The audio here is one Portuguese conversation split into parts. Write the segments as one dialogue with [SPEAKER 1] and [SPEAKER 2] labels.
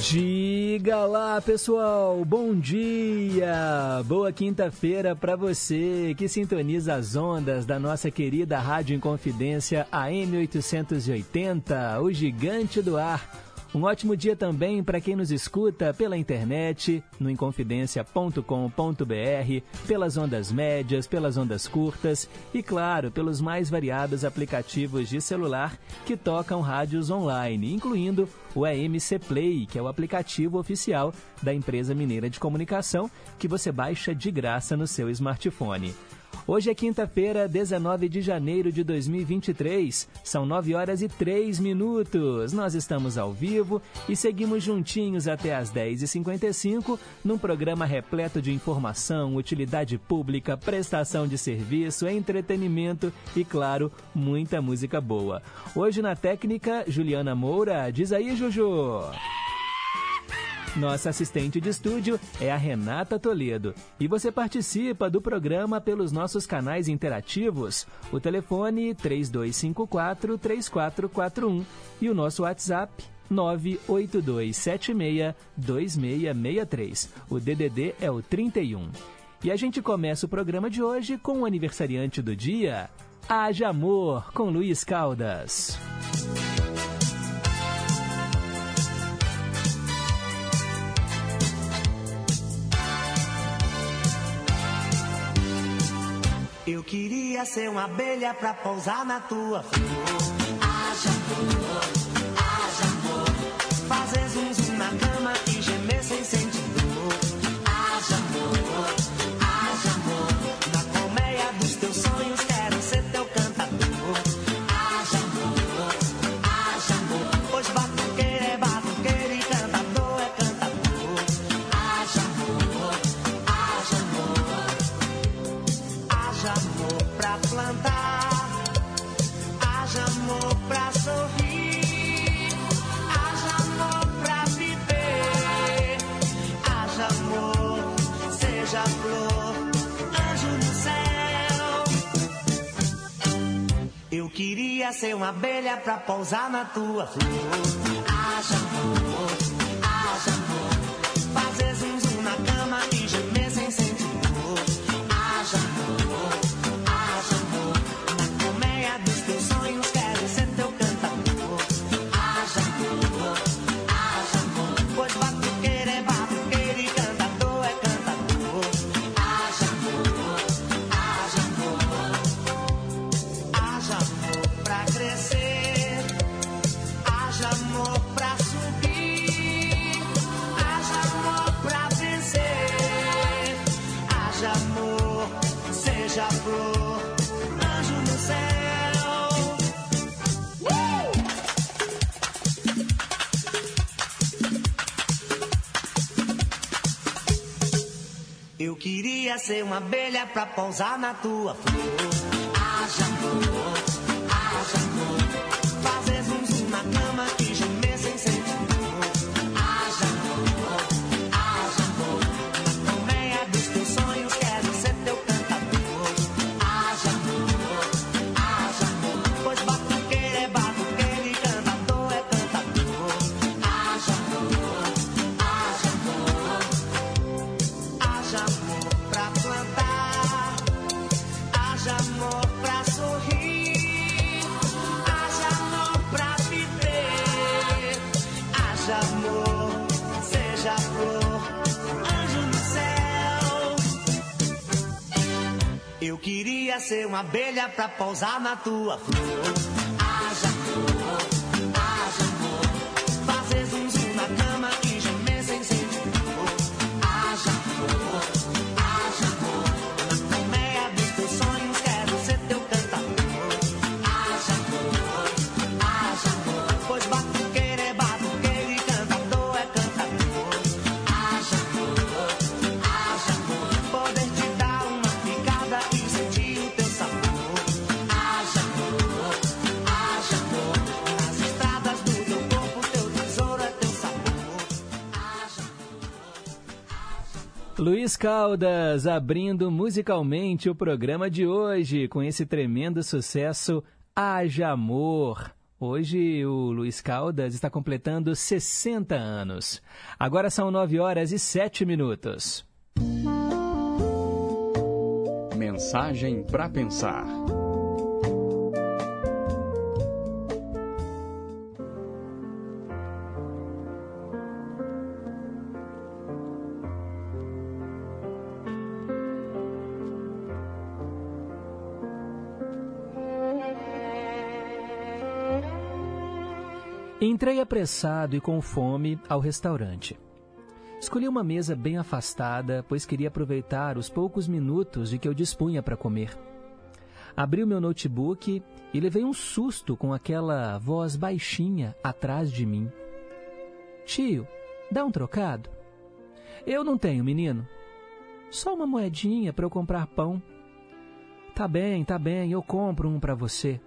[SPEAKER 1] Diga lá, pessoal. Bom dia. Boa quinta-feira para você que sintoniza as ondas da nossa querida Rádio Inconfidência AM 880, o gigante do ar um ótimo dia também para quem nos escuta pela internet, no inconfidencia.com.br, pelas ondas médias, pelas ondas curtas e, claro, pelos mais variados aplicativos de celular que tocam rádios online, incluindo o EMC Play, que é o aplicativo oficial da empresa mineira de comunicação que você baixa de graça no seu smartphone. Hoje é quinta-feira, 19 de janeiro de 2023. São 9 horas e 3 minutos. Nós estamos ao vivo e seguimos juntinhos até as 10h55 num programa repleto de informação, utilidade pública, prestação de serviço, entretenimento e, claro, muita música boa. Hoje na técnica, Juliana Moura. Diz aí, Juju. Nossa assistente de estúdio é a Renata Toledo. E você participa do programa pelos nossos canais interativos. O telefone 3254-3441 e o nosso WhatsApp 982762663. O DDD é o 31. E a gente começa o programa de hoje com o aniversariante do dia, Haja Amor, com Luiz Caldas.
[SPEAKER 2] Eu queria ser uma abelha pra pousar na tua flor. Haja amor, haja amor. Fazer zum zum na cama e gemer sem sentir dor. Queria ser uma abelha pra pousar na tua flor. Eu queria ser uma abelha pra pousar na tua flor. Abelha pra pousar na tua flor.
[SPEAKER 1] Caldas abrindo musicalmente o programa de hoje com esse tremendo sucesso Haja Amor. Hoje o Luiz Caldas está completando 60 anos. Agora são 9 horas e 7 minutos.
[SPEAKER 3] Mensagem para pensar.
[SPEAKER 1] Entrei apressado e com fome ao restaurante. Escolhi uma mesa bem afastada, pois queria aproveitar os poucos minutos de que eu dispunha para comer. Abri o meu notebook e levei um susto com aquela voz baixinha atrás de mim. Tio, dá um trocado? Eu não tenho, menino. Só uma moedinha para eu comprar pão. Tá bem, tá bem, eu compro um para você.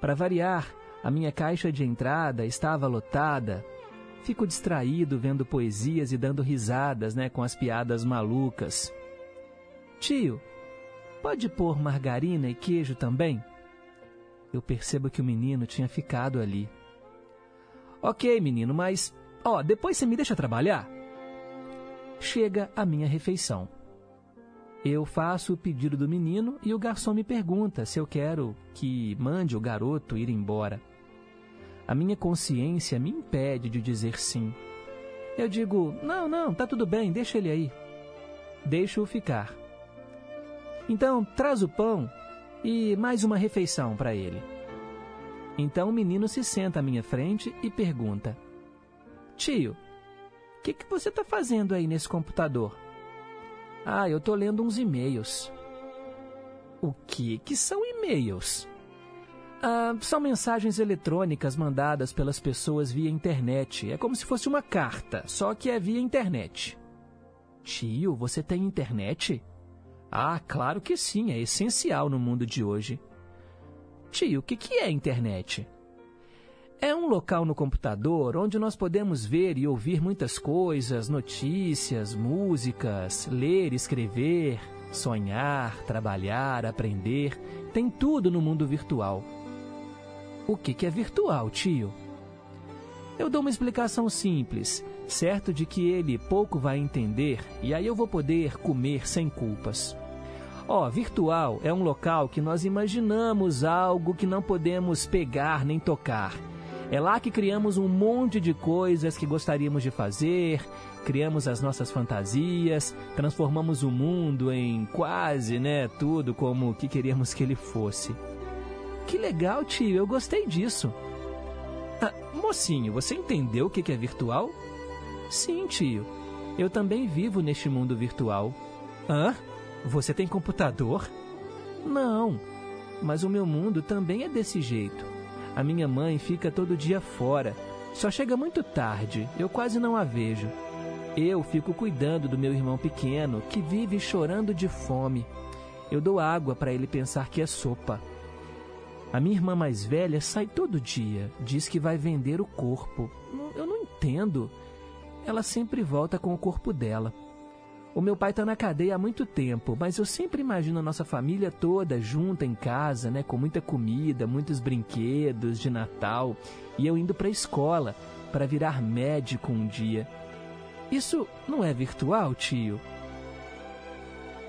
[SPEAKER 1] Para variar, a minha caixa de entrada estava lotada. Fico distraído vendo poesias e dando risadas, né, com as piadas malucas. Tio, pode pôr margarina e queijo também? Eu percebo que o menino tinha ficado ali. Ok, menino, mas. Ó, depois você me deixa trabalhar? Chega a minha refeição. Eu faço o pedido do menino e o garçom me pergunta se eu quero que mande o garoto ir embora. A minha consciência me impede de dizer sim. Eu digo: não, não, tá tudo bem, deixa ele aí. Deixo-o ficar. Então, traz o pão e mais uma refeição para ele. Então o menino se senta à minha frente e pergunta: Tio, o que, que você está fazendo aí nesse computador? Ah, eu estou lendo uns e-mails. O que, que são e-mails? Ah, são mensagens eletrônicas mandadas pelas pessoas via internet. É como se fosse uma carta, só que é via internet. Tio, você tem internet? Ah, claro que sim, é essencial no mundo de hoje. Tio, o que, que é internet? É um local no computador onde nós podemos ver e ouvir muitas coisas, notícias, músicas, ler, escrever, sonhar, trabalhar, aprender. Tem tudo no mundo virtual. O que, que é virtual, tio? Eu dou uma explicação simples, certo de que ele pouco vai entender e aí eu vou poder comer sem culpas. Ó, oh, virtual é um local que nós imaginamos algo que não podemos pegar nem tocar. É lá que criamos um monte de coisas que gostaríamos de fazer, criamos as nossas fantasias, transformamos o mundo em quase, né, tudo como que queríamos que ele fosse. Que legal, tio, eu gostei disso. Ah, mocinho, você entendeu o que é virtual? Sim, tio. Eu também vivo neste mundo virtual. Hã? Você tem computador? Não, mas o meu mundo também é desse jeito. A minha mãe fica todo dia fora. Só chega muito tarde, eu quase não a vejo. Eu fico cuidando do meu irmão pequeno, que vive chorando de fome. Eu dou água para ele pensar que é sopa. A minha irmã mais velha sai todo dia, diz que vai vender o corpo. Eu não entendo. Ela sempre volta com o corpo dela. O meu pai está na cadeia há muito tempo, mas eu sempre imagino a nossa família toda junta em casa, né, com muita comida, muitos brinquedos de Natal, e eu indo para a escola para virar médico um dia. Isso não é virtual, tio?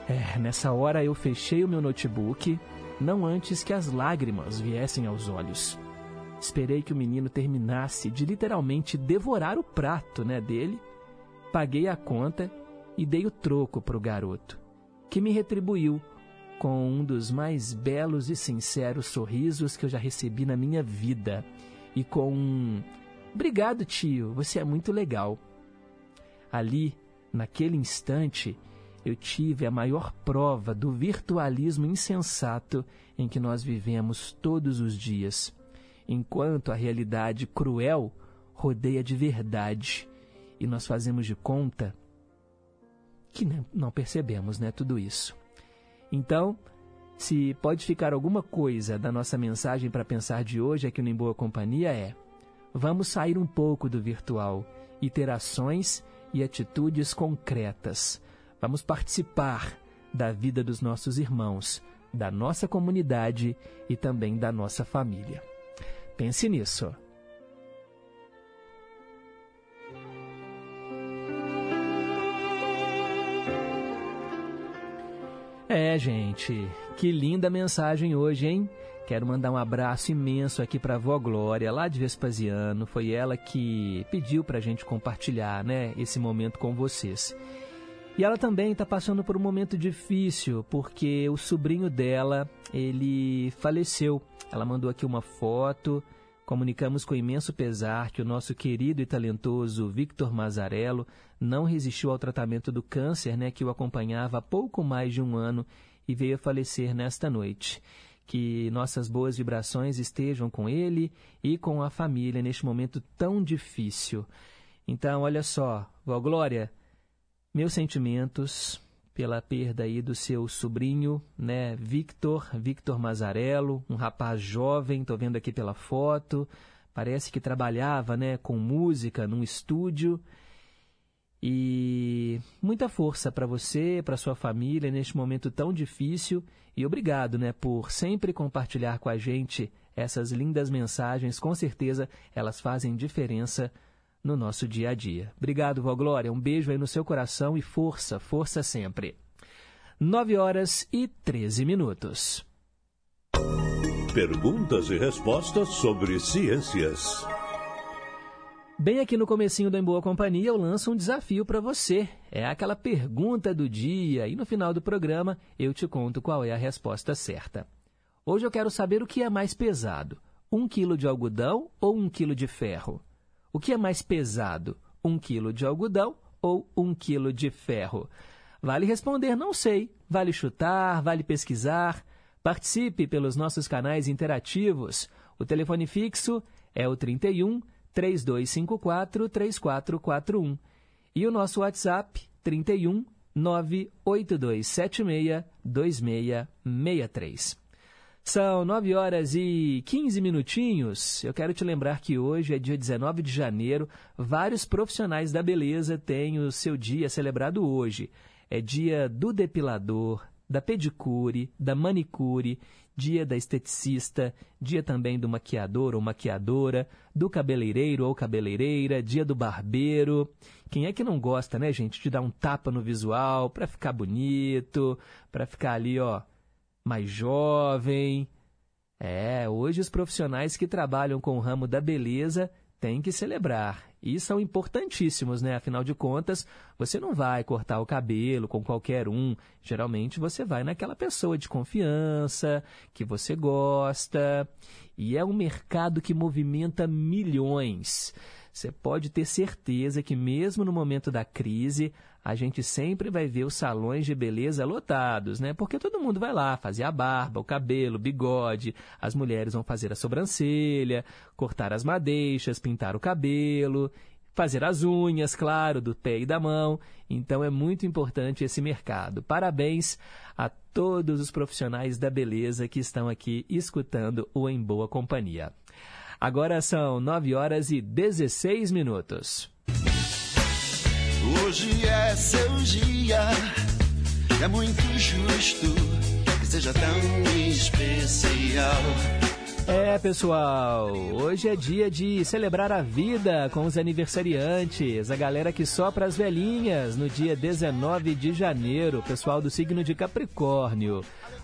[SPEAKER 1] É, nessa hora eu fechei o meu notebook, não antes que as lágrimas viessem aos olhos. Esperei que o menino terminasse de literalmente devorar o prato né, dele, paguei a conta e dei o troco para o garoto, que me retribuiu com um dos mais belos e sinceros sorrisos que eu já recebi na minha vida e com um Obrigado, tio, você é muito legal. Ali, naquele instante, eu tive a maior prova do virtualismo insensato em que nós vivemos todos os dias, enquanto a realidade cruel rodeia de verdade e nós fazemos de conta que não percebemos, né, tudo isso. Então, se pode ficar alguma coisa da nossa mensagem para pensar de hoje aqui no Em Boa Companhia é: vamos sair um pouco do virtual e ter ações e atitudes concretas Vamos participar da vida dos nossos irmãos, da nossa comunidade e também da nossa família. Pense nisso. É, gente, que linda mensagem hoje, hein? Quero mandar um abraço imenso aqui para a vó Glória, lá de Vespasiano. Foi ela que pediu para a gente compartilhar né, esse momento com vocês. E ela também está passando por um momento difícil, porque o sobrinho dela, ele faleceu. Ela mandou aqui uma foto. Comunicamos com imenso pesar que o nosso querido e talentoso Victor Mazarello não resistiu ao tratamento do câncer, né, que o acompanhava há pouco mais de um ano e veio a falecer nesta noite. Que nossas boas vibrações estejam com ele e com a família neste momento tão difícil. Então, olha só, Vó Glória, meus sentimentos pela perda aí do seu sobrinho, né, Victor, Victor Mazarello, um rapaz jovem, tô vendo aqui pela foto, parece que trabalhava, né, com música num estúdio e muita força para você, para sua família neste momento tão difícil e obrigado, né, por sempre compartilhar com a gente essas lindas mensagens. Com certeza elas fazem diferença no nosso dia a dia. Obrigado, Vó Glória. Um beijo aí no seu coração e força, força sempre. 9 horas e 13 minutos.
[SPEAKER 4] Perguntas e respostas sobre ciências.
[SPEAKER 1] Bem aqui no comecinho do Em Boa Companhia, eu lanço um desafio para você. É aquela pergunta do dia e no final do programa eu te conto qual é a resposta certa. Hoje eu quero saber o que é mais pesado, um quilo de algodão ou um quilo de ferro? O que é mais pesado, um quilo de algodão ou um quilo de ferro? Vale responder não sei, vale chutar, vale pesquisar. Participe pelos nossos canais interativos. O telefone fixo é o 31 3254 3441. E o nosso WhatsApp 31 98276 2663. São 9 horas e 15 minutinhos. Eu quero te lembrar que hoje é dia 19 de janeiro. Vários profissionais da beleza têm o seu dia celebrado hoje. É dia do depilador, da pedicure, da manicure, dia da esteticista, dia também do maquiador ou maquiadora, do cabeleireiro ou cabeleireira, dia do barbeiro. Quem é que não gosta, né, gente, de dar um tapa no visual para ficar bonito, para ficar ali, ó, mais jovem? É, hoje os profissionais que trabalham com o ramo da beleza têm que celebrar e são importantíssimos, né? Afinal de contas, você não vai cortar o cabelo com qualquer um. Geralmente você vai naquela pessoa de confiança, que você gosta. E é um mercado que movimenta milhões. Você pode ter certeza que, mesmo no momento da crise, a gente sempre vai ver os salões de beleza lotados, né? Porque todo mundo vai lá fazer a barba, o cabelo, o bigode, as mulheres vão fazer a sobrancelha, cortar as madeixas, pintar o cabelo, fazer as unhas, claro, do pé e da mão. Então é muito importante esse mercado. Parabéns a todos os profissionais da beleza que estão aqui escutando o Em Boa Companhia. Agora são 9 horas e 16 minutos.
[SPEAKER 5] Hoje é seu dia, é muito justo que seja tão especial.
[SPEAKER 1] É, pessoal, hoje é dia de celebrar a vida com os aniversariantes, a galera que sopra as velhinhas no dia 19 de janeiro, pessoal do signo de Capricórnio.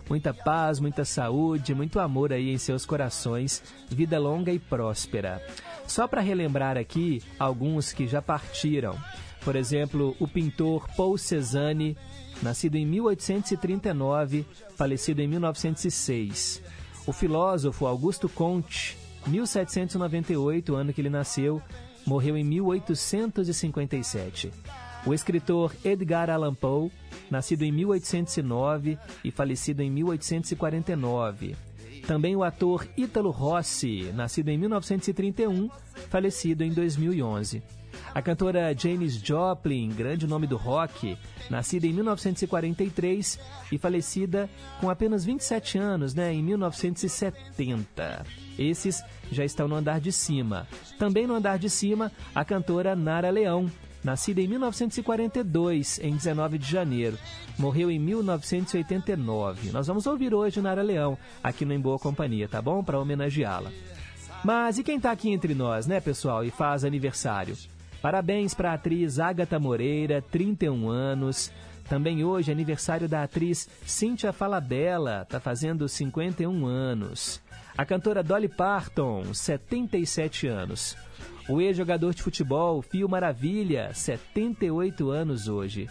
[SPEAKER 1] Muita paz, muita saúde, muito amor aí em seus corações, vida longa e próspera. Só para relembrar aqui alguns que já partiram. Por exemplo, o pintor Paul Cézanne, nascido em 1839, falecido em 1906. O filósofo Augusto Comte, 1798, ano que ele nasceu, morreu em 1857. O escritor Edgar Allan Poe, nascido em 1809 e falecido em 1849. Também o ator Ítalo Rossi, nascido em 1931, falecido em 2011. A cantora Janis Joplin, grande nome do rock, nascida em 1943 e falecida com apenas 27 anos, né, em 1970. Esses já estão no andar de cima. Também no andar de cima, a cantora Nara Leão, nascida em 1942, em 19 de janeiro. Morreu em 1989. Nós vamos ouvir hoje Nara Leão, aqui no Em Boa Companhia, tá bom? Para homenageá-la. Mas e quem tá aqui entre nós, né, pessoal, e faz aniversário? Parabéns para a atriz Agatha Moreira, 31 anos. Também hoje é aniversário da atriz Cíntia Falabella, tá fazendo 51 anos. A cantora Dolly Parton, 77 anos. O ex-jogador de futebol Fio Maravilha, 78 anos hoje.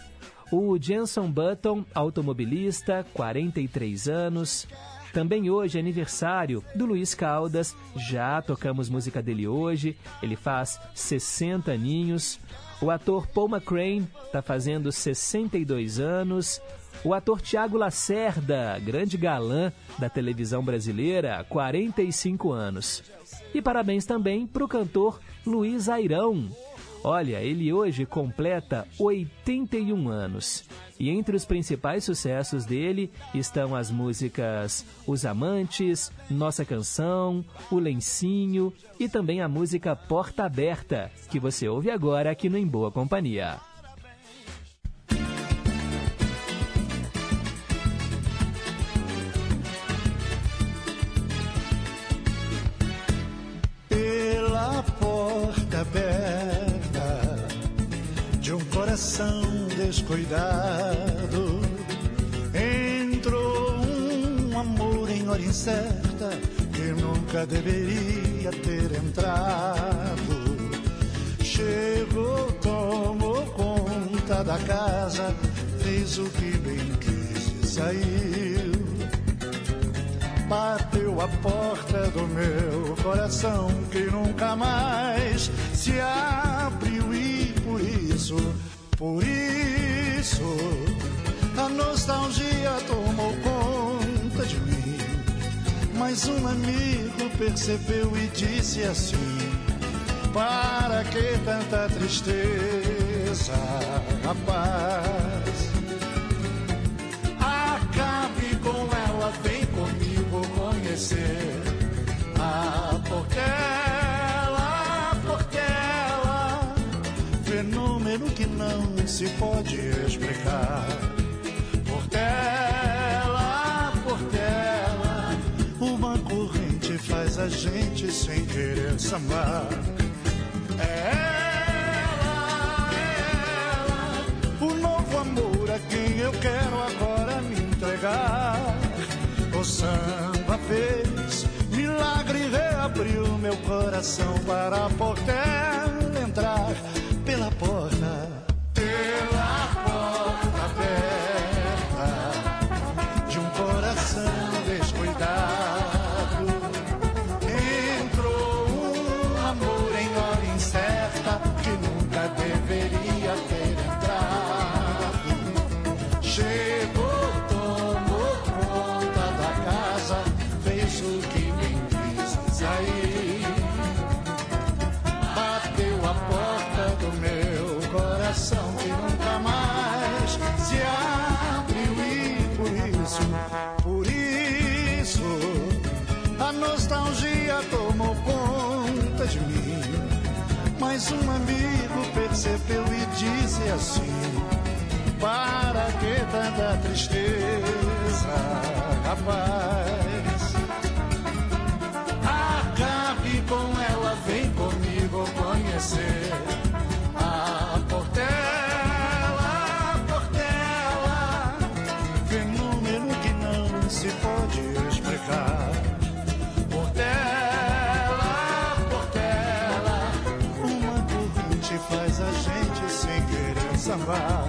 [SPEAKER 1] O Jenson Button, automobilista, 43 anos. Também hoje é aniversário do Luiz Caldas, já tocamos música dele hoje, ele faz 60 aninhos. O ator Paul McCrane está fazendo 62 anos. O ator Tiago Lacerda, grande galã da televisão brasileira, 45 anos. E parabéns também para o cantor Luiz Airão. Olha, ele hoje completa 81 anos. E entre os principais sucessos dele estão as músicas Os Amantes, Nossa Canção, O Lencinho e também a música Porta Aberta, que você ouve agora aqui no Em Boa Companhia.
[SPEAKER 6] Pela porta aberta coração descuidado entrou um amor em hora incerta que nunca deveria ter entrado. Chegou, tomou conta da casa, fez o que bem quis e saiu. Bateu a porta do meu coração que nunca mais se abriu e por isso, por isso, a nostalgia tomou conta de mim. Mas um amigo percebeu e disse assim: Para que tanta tristeza, rapaz? Acabe com ela, vem comigo conhecer a Portela, se pode explicar. Portela, Portela, uma corrente faz a gente sem querer sambar. É ela, ela, o novo amor a quem eu quero agora me entregar. O samba fez milagre, reabriu meu coração para a portela um amigo percebeu e disse assim: Para que tanta tristeza, rapaz? Acabe com ela, vem comigo conhecer querer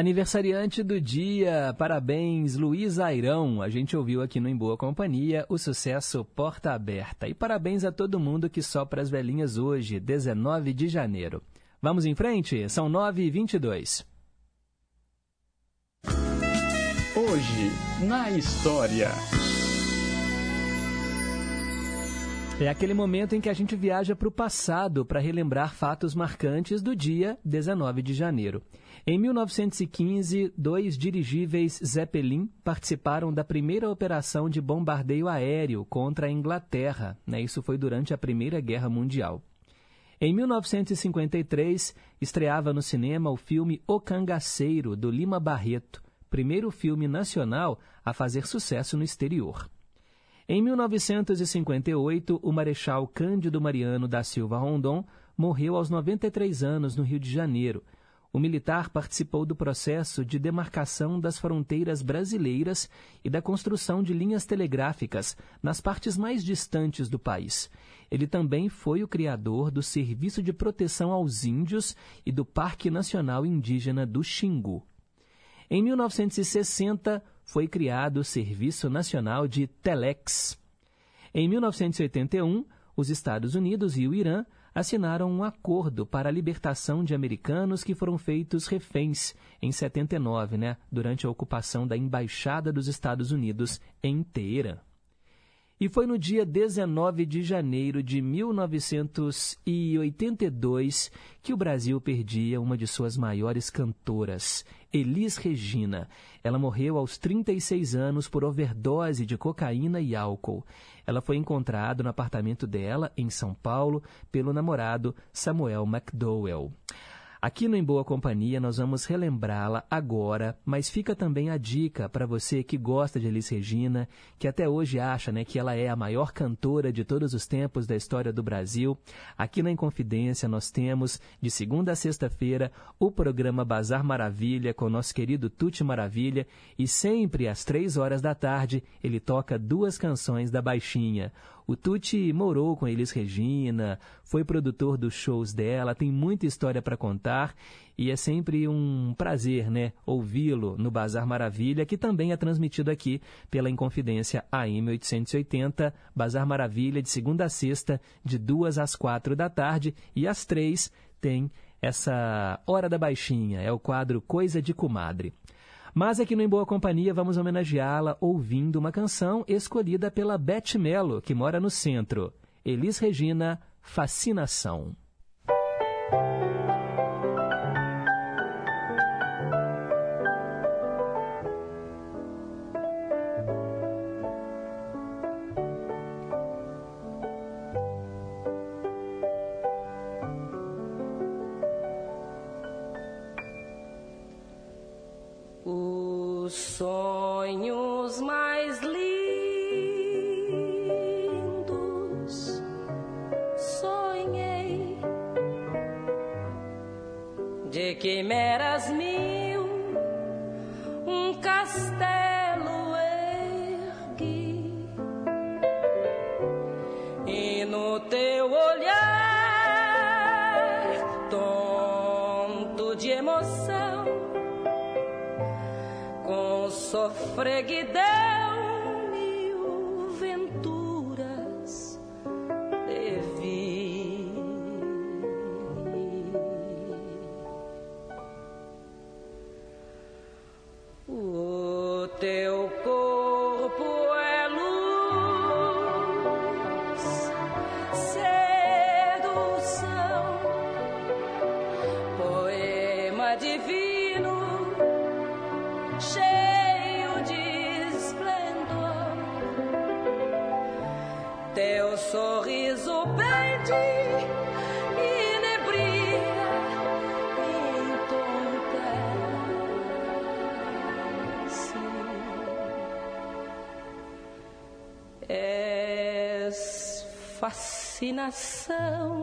[SPEAKER 1] Aniversariante do dia, parabéns Luiz Airão. A gente ouviu aqui no Em Boa Companhia o sucesso Porta Aberta. E parabéns a todo mundo que sopra as velhinhas hoje, 19 de janeiro. Vamos em frente? São 9 e 22
[SPEAKER 3] Hoje, na história.
[SPEAKER 1] É aquele momento em que a gente viaja para o passado para relembrar fatos marcantes do dia 19 de janeiro. Em 1915, dois dirigíveis Zeppelin participaram da primeira operação de bombardeio aéreo contra a Inglaterra. Né? Isso foi durante a Primeira Guerra Mundial. Em 1953, estreava no cinema o filme O Cangaceiro, do Lima Barreto, primeiro filme nacional a fazer sucesso no exterior. Em 1958, o Marechal Cândido Mariano da Silva Rondon morreu aos 93 anos no Rio de Janeiro. O militar participou do processo de demarcação das fronteiras brasileiras e da construção de linhas telegráficas nas partes mais distantes do país. Ele também foi o criador do Serviço de Proteção aos Índios e do Parque Nacional Indígena do Xingu. Em 1960, foi criado o Serviço Nacional de Telex. Em 1981, os Estados Unidos e o Irã assinaram um acordo para a libertação de americanos que foram feitos reféns em 79, né, durante a ocupação da Embaixada dos Estados Unidos em Teherã. E foi no dia 19 de janeiro de 1982 que o Brasil perdia uma de suas maiores cantoras, Elis Regina. Ela morreu aos 36 anos por overdose de cocaína e álcool. Ela foi encontrada no apartamento dela, em São Paulo, pelo namorado Samuel McDowell. Aqui no Em Boa Companhia nós vamos relembrá-la agora, mas fica também a dica para você que gosta de Elis Regina, que até hoje acha né, que ela é a maior cantora de todos os tempos da história do Brasil. Aqui na Inconfidência nós temos, de segunda a sexta-feira, o programa Bazar Maravilha com nosso querido Tuti Maravilha e sempre às três horas da tarde ele toca duas canções da Baixinha. O Tuti morou com Elis Regina, foi produtor dos shows dela, tem muita história para contar e é sempre um prazer, né, ouvi-lo no Bazar Maravilha, que também é transmitido aqui pela Inconfidência AM 880, Bazar Maravilha de segunda a sexta, de duas às quatro da tarde e às três tem essa Hora da Baixinha, é o quadro Coisa de Comadre. Mas aqui no Em Boa Companhia vamos homenageá-la ouvindo uma canção escolhida pela Beth Mello, que mora no centro. Elis Regina, Fascinação. freguidez. nação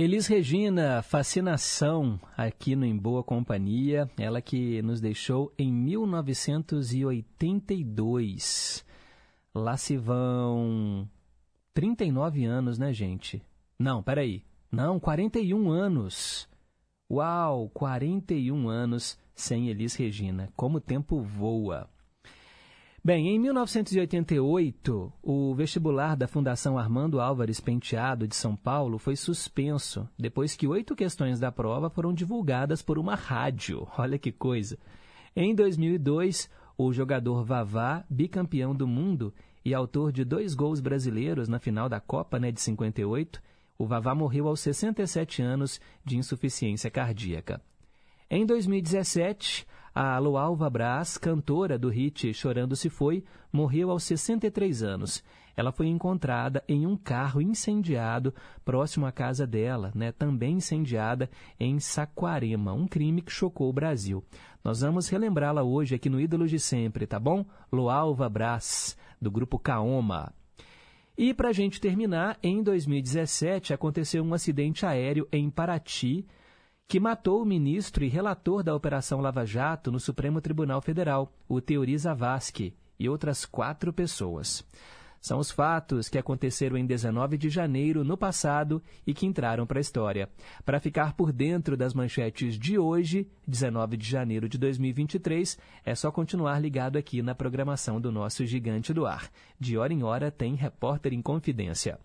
[SPEAKER 1] Elis Regina, fascinação aqui no Em Boa Companhia, ela que nos deixou em 1982. Lá se vão 39 anos, né, gente? Não, peraí. Não, 41 anos. Uau, 41 anos sem Elis Regina. Como o tempo voa. Bem, em 1988, o vestibular da Fundação Armando Álvares Penteado de São Paulo foi suspenso depois que oito questões da prova foram divulgadas por uma rádio. Olha que coisa. Em 2002, o jogador Vavá, bicampeão do mundo e autor de dois gols brasileiros na final da Copa né, de 58, o Vavá morreu aos 67 anos de insuficiência cardíaca. Em 2017, a Lualva Brás, cantora do hit Chorando Se Foi, morreu aos 63 anos. Ela foi encontrada em um carro incendiado próximo à casa dela, né, também incendiada em Saquarema, um crime que chocou o Brasil. Nós vamos relembrá-la hoje aqui no Ídolos de Sempre, tá bom? Lualva Brás, do grupo Kaoma. E para a gente terminar, em 2017 aconteceu um acidente aéreo em Paraty, que matou o ministro e relator da Operação Lava Jato no Supremo Tribunal Federal, o Teori Zavascki, e outras quatro pessoas. São os fatos que aconteceram em 19 de janeiro no passado e que entraram para a história. Para ficar por dentro das manchetes de hoje, 19 de janeiro de 2023, é só continuar ligado aqui na programação do nosso Gigante do Ar. De hora em hora tem Repórter em Confidência.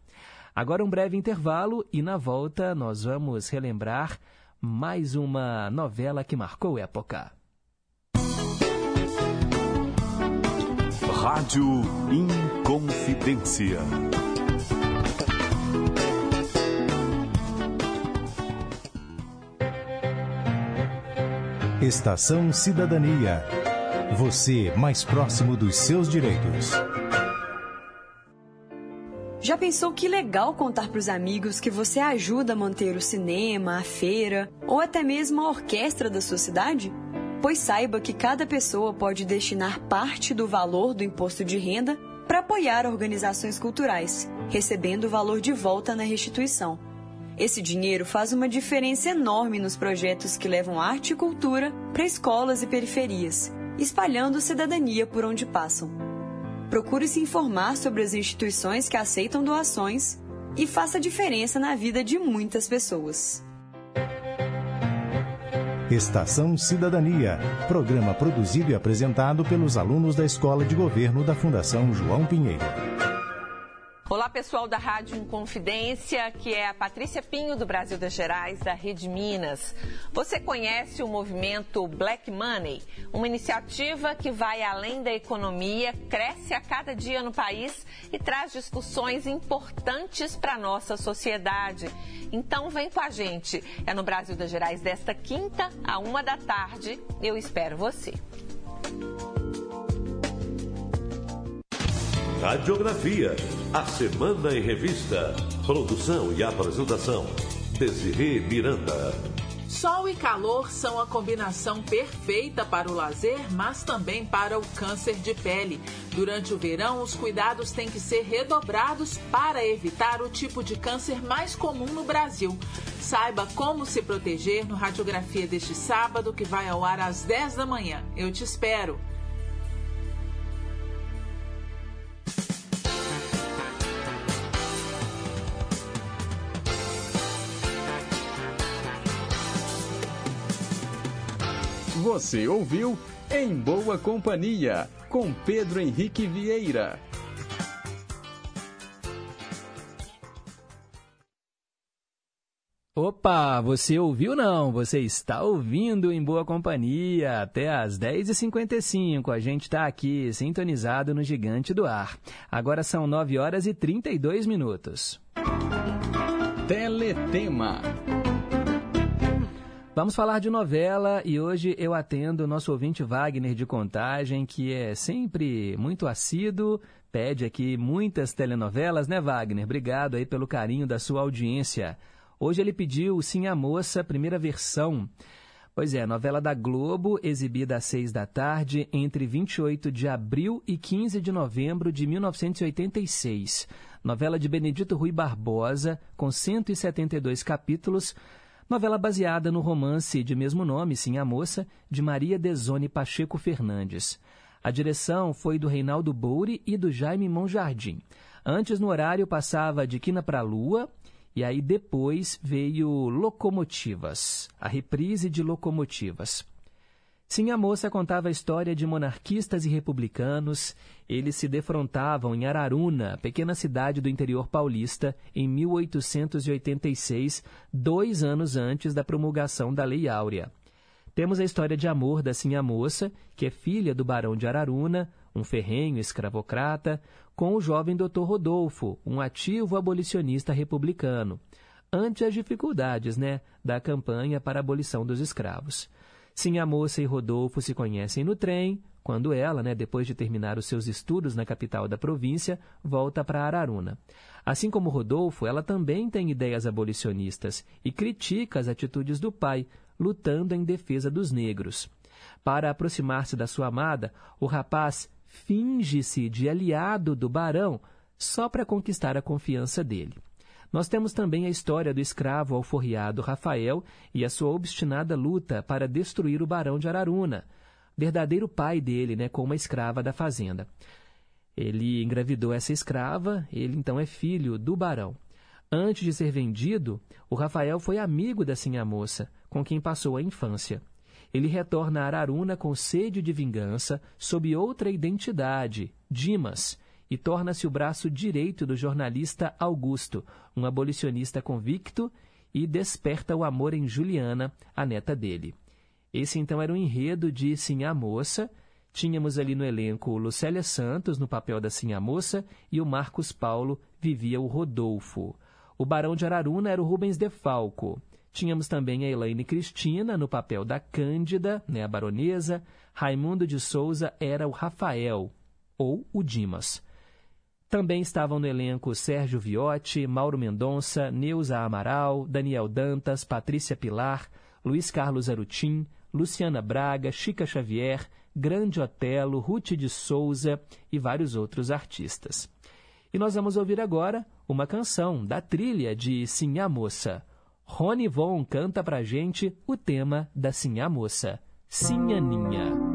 [SPEAKER 1] Agora um breve intervalo e na volta nós vamos relembrar mais uma novela que marcou época.
[SPEAKER 4] Rádio Inconfidência.
[SPEAKER 7] Estação Cidadania. Você mais próximo dos seus direitos.
[SPEAKER 8] Já pensou que legal contar para os amigos que você ajuda a manter o cinema, a feira ou até mesmo a orquestra da sua cidade? Pois saiba que cada pessoa pode destinar parte do valor do imposto de renda para apoiar organizações culturais, recebendo o valor de volta na restituição. Esse dinheiro faz uma diferença enorme nos projetos que levam arte e cultura para escolas e periferias, espalhando cidadania por onde passam procure se informar sobre as instituições que aceitam doações e faça diferença na vida de muitas pessoas.
[SPEAKER 7] Estação Cidadania, programa produzido e apresentado pelos alunos da Escola de Governo da Fundação João Pinheiro.
[SPEAKER 9] Olá, pessoal da Rádio Inconfidência, que é a Patrícia Pinho do Brasil das Gerais, da Rede Minas. Você conhece o movimento Black Money? Uma iniciativa que vai além da economia, cresce a cada dia no país e traz discussões importantes para a nossa sociedade. Então vem com a gente. É no Brasil das Gerais desta quinta a uma da tarde. Eu espero você.
[SPEAKER 4] Radiografia, a Semana em Revista. Produção e apresentação, Desirê Miranda.
[SPEAKER 10] Sol e calor são a combinação perfeita para o lazer, mas também para o câncer de pele. Durante o verão, os cuidados têm que ser redobrados para evitar o tipo de câncer mais comum no Brasil. Saiba como se proteger no Radiografia deste sábado, que vai ao ar às 10 da manhã. Eu te espero.
[SPEAKER 3] Você ouviu Em Boa Companhia, com Pedro Henrique Vieira.
[SPEAKER 1] Opa, você ouviu não? Você está ouvindo em boa companhia até às 10h55. A gente está aqui sintonizado no Gigante do Ar. Agora são 9 horas e 32 minutos.
[SPEAKER 3] Teletema.
[SPEAKER 1] Vamos falar de novela e hoje eu atendo o nosso ouvinte Wagner de Contagem, que é sempre muito assíduo, pede aqui muitas telenovelas, né, Wagner? Obrigado aí pelo carinho da sua audiência. Hoje ele pediu Sim a Moça, primeira versão. Pois é, novela da Globo, exibida às seis da tarde, entre 28 de abril e 15 de novembro de 1986. novela de Benedito Rui Barbosa, com 172 capítulos, novela baseada no romance de mesmo nome, Sim a Moça, de Maria Desone Pacheco Fernandes. A direção foi do Reinaldo Bouri e do Jaime Monjardim. Antes, no horário, passava de Quina para a Lua, e aí depois veio Locomotivas, a reprise de Locomotivas. Sim, a moça contava a história de monarquistas e republicanos. Eles se defrontavam em Araruna, pequena cidade do interior paulista, em 1886, dois anos antes da promulgação da Lei Áurea. Temos a história de amor da Sim a Moça, que é filha do barão de Araruna, um ferrenho escravocrata, com o jovem Dr. Rodolfo, um ativo abolicionista republicano, ante as dificuldades né, da campanha para a abolição dos escravos. Sim, a moça e Rodolfo se conhecem no trem, quando ela, né, depois de terminar os seus estudos na capital da província, volta para Araruna. Assim como Rodolfo, ela também tem ideias abolicionistas e critica as atitudes do pai, lutando em defesa dos negros. Para aproximar-se da sua amada, o rapaz finge-se de aliado do barão só para conquistar a confiança dele. Nós temos também a história do escravo alforriado Rafael e a sua obstinada luta para destruir o barão de Araruna, verdadeiro pai dele, né, com uma escrava da fazenda. Ele engravidou essa escrava, ele então é filho do barão. Antes de ser vendido, o Rafael foi amigo da sinha moça, com quem passou a infância. Ele retorna a Araruna com sede de vingança, sob outra identidade, Dimas, e torna-se o braço direito do jornalista Augusto, um abolicionista convicto, e desperta o amor em Juliana, a neta dele. Esse então era o enredo de Sim Moça. Tínhamos ali no elenco Lucélia Santos no papel da Sim Moça e o Marcos Paulo vivia o Rodolfo. O Barão de Araruna era o Rubens de Falco. Tínhamos também a Elaine Cristina no papel da Cândida, né, a baronesa. Raimundo de Souza era o Rafael, ou o Dimas. Também estavam no elenco Sérgio Viotti, Mauro Mendonça, Neuza Amaral, Daniel Dantas, Patrícia Pilar, Luiz Carlos Arutim, Luciana Braga, Chica Xavier, Grande Otelo, Ruth de Souza e vários outros artistas. E nós vamos ouvir agora uma canção da trilha de a Moça. Rony Von canta pra gente o tema da a Moça, Sinhaninha.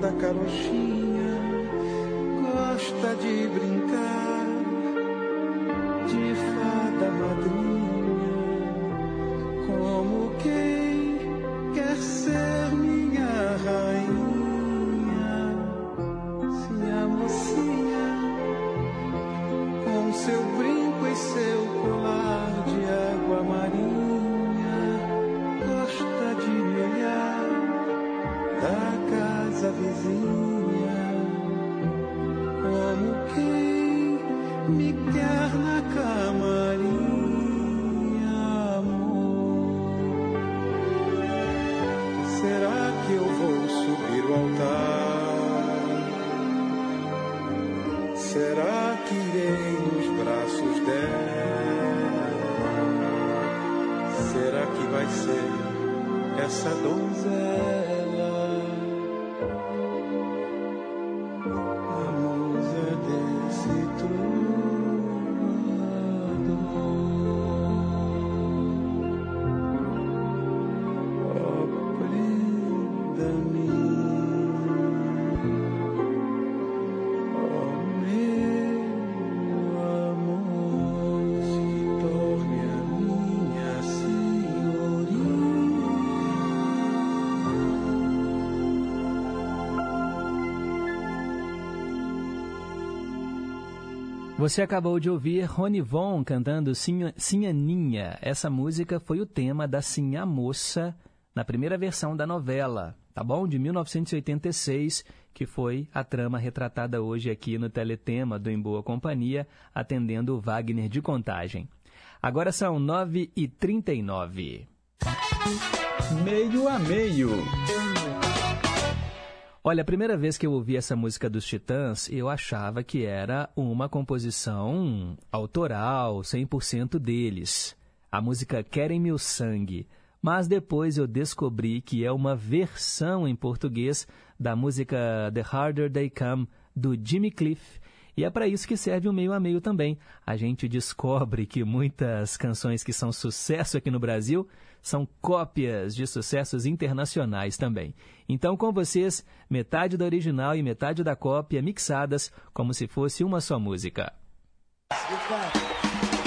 [SPEAKER 11] da carochinha, gosta de brincar.
[SPEAKER 1] Você acabou de ouvir Rony Von cantando Sinha, Sinhaninha. Essa música foi o tema da Sinha Moça na primeira versão da novela, tá bom? De 1986, que foi a trama retratada hoje aqui no Teletema do Em Boa Companhia, atendendo o Wagner de Contagem. Agora são 9h39.
[SPEAKER 3] Meio a meio.
[SPEAKER 1] Olha, a primeira vez que eu ouvi essa música dos Titãs, eu achava que era uma composição autoral, 100% deles. A música Querem Meu Sangue. Mas depois eu descobri que é uma versão em português da música The Harder They Come, do Jimmy Cliff. E é para isso que serve o meio a meio também. A gente descobre que muitas canções que são sucesso aqui no Brasil são cópias de sucessos internacionais também. Então, com vocês, metade da original e metade da cópia mixadas como se fosse uma só música.
[SPEAKER 12] Waiting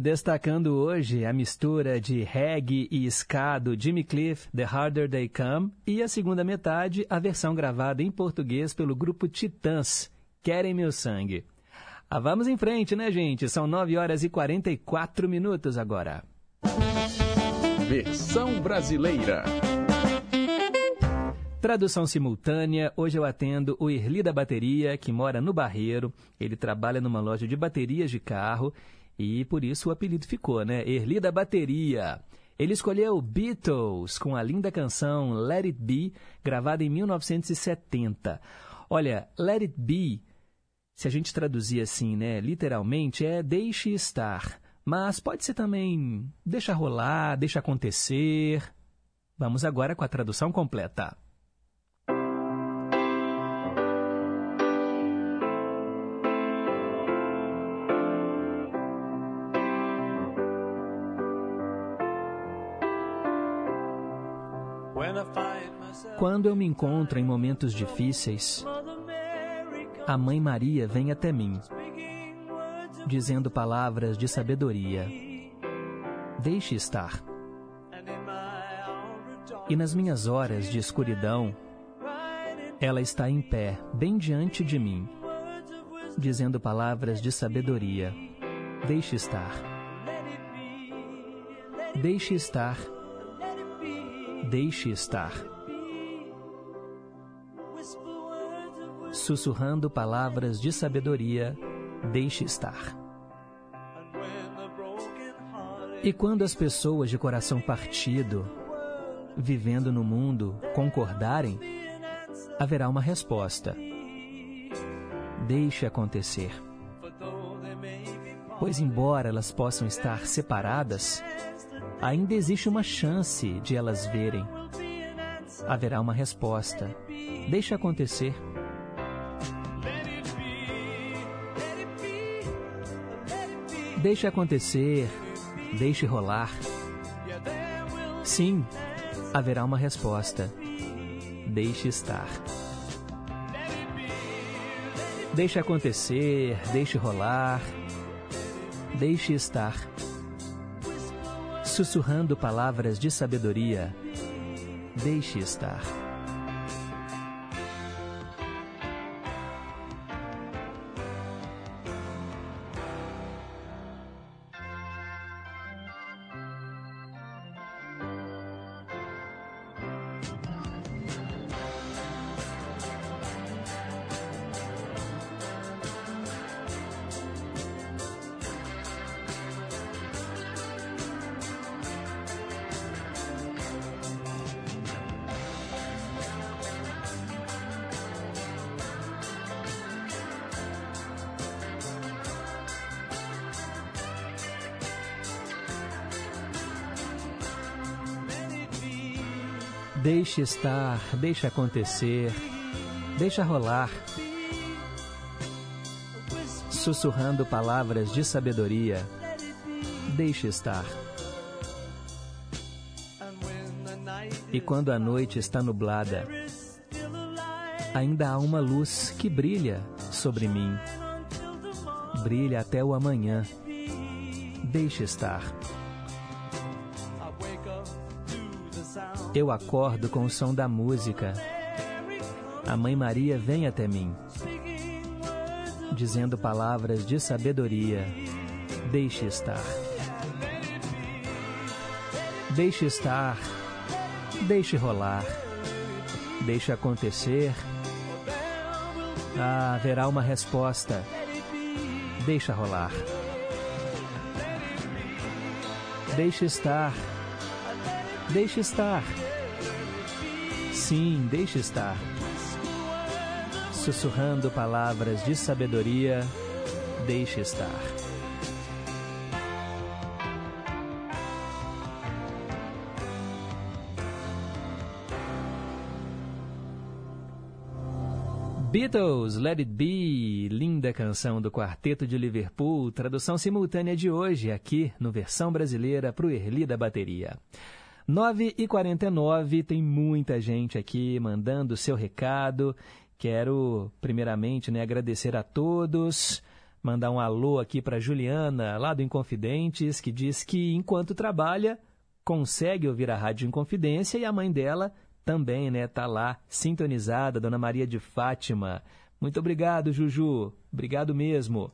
[SPEAKER 1] Destacando hoje a mistura de reggae e ska do Jimmy Cliff, The Harder They Come, e a segunda metade, a versão gravada em português pelo grupo Titãs, Querem Meu Sangue. Ah, vamos em frente, né, gente? São 9 horas e 44 minutos agora.
[SPEAKER 3] Versão brasileira.
[SPEAKER 1] Tradução simultânea. Hoje eu atendo o Erli da Bateria, que mora no Barreiro. Ele trabalha numa loja de baterias de carro e por isso o apelido ficou, né? Erli da Bateria. Ele escolheu Beatles com a linda canção Let It Be, gravada em 1970. Olha, Let It Be, se a gente traduzir assim, né, literalmente, é deixe estar. Mas pode ser também deixa rolar, deixa acontecer. Vamos agora com a tradução completa. Quando eu me encontro em momentos difíceis, a Mãe Maria vem até mim, dizendo palavras de sabedoria. Deixe estar. E nas minhas horas de escuridão, ela está em pé, bem diante de mim, dizendo palavras de sabedoria. Deixe estar. Deixe estar. Deixe estar. Sussurrando palavras de sabedoria, deixe estar. E quando as pessoas de coração partido, vivendo no mundo, concordarem, haverá uma resposta. Deixe acontecer. Pois, embora elas possam estar separadas, ainda existe uma chance de elas verem. Haverá uma resposta. Deixe acontecer. Deixe acontecer, deixe rolar. Sim, haverá uma resposta. Deixe estar. Deixe acontecer, deixe rolar. Deixe estar. Sussurrando palavras de sabedoria. Deixe estar. Deixe estar, deixe acontecer, deixa rolar. Sussurrando palavras de sabedoria, deixe estar. E quando a noite está nublada, ainda há uma luz que brilha sobre mim. Brilha até o amanhã. Deixe estar. Eu acordo com o som da música. A Mãe Maria vem até mim, dizendo palavras de sabedoria. Deixe estar. Deixe estar. Deixe rolar. Deixe acontecer. Ah, haverá uma resposta. Deixa rolar. Deixe estar. Deixe estar. Sim, deixe estar. Sussurrando palavras de sabedoria, deixe estar. Beatles, Let It Be, linda canção do Quarteto de Liverpool, tradução simultânea de hoje aqui no versão brasileira para o Erli da Bateria. 9 e 49 tem muita gente aqui mandando seu recado. Quero, primeiramente, né, agradecer a todos. Mandar um alô aqui para Juliana, lá do Inconfidentes, que diz que enquanto trabalha, consegue ouvir a Rádio Inconfidência e a mãe dela também, né? Tá lá sintonizada, Dona Maria de Fátima. Muito obrigado, Juju. Obrigado mesmo.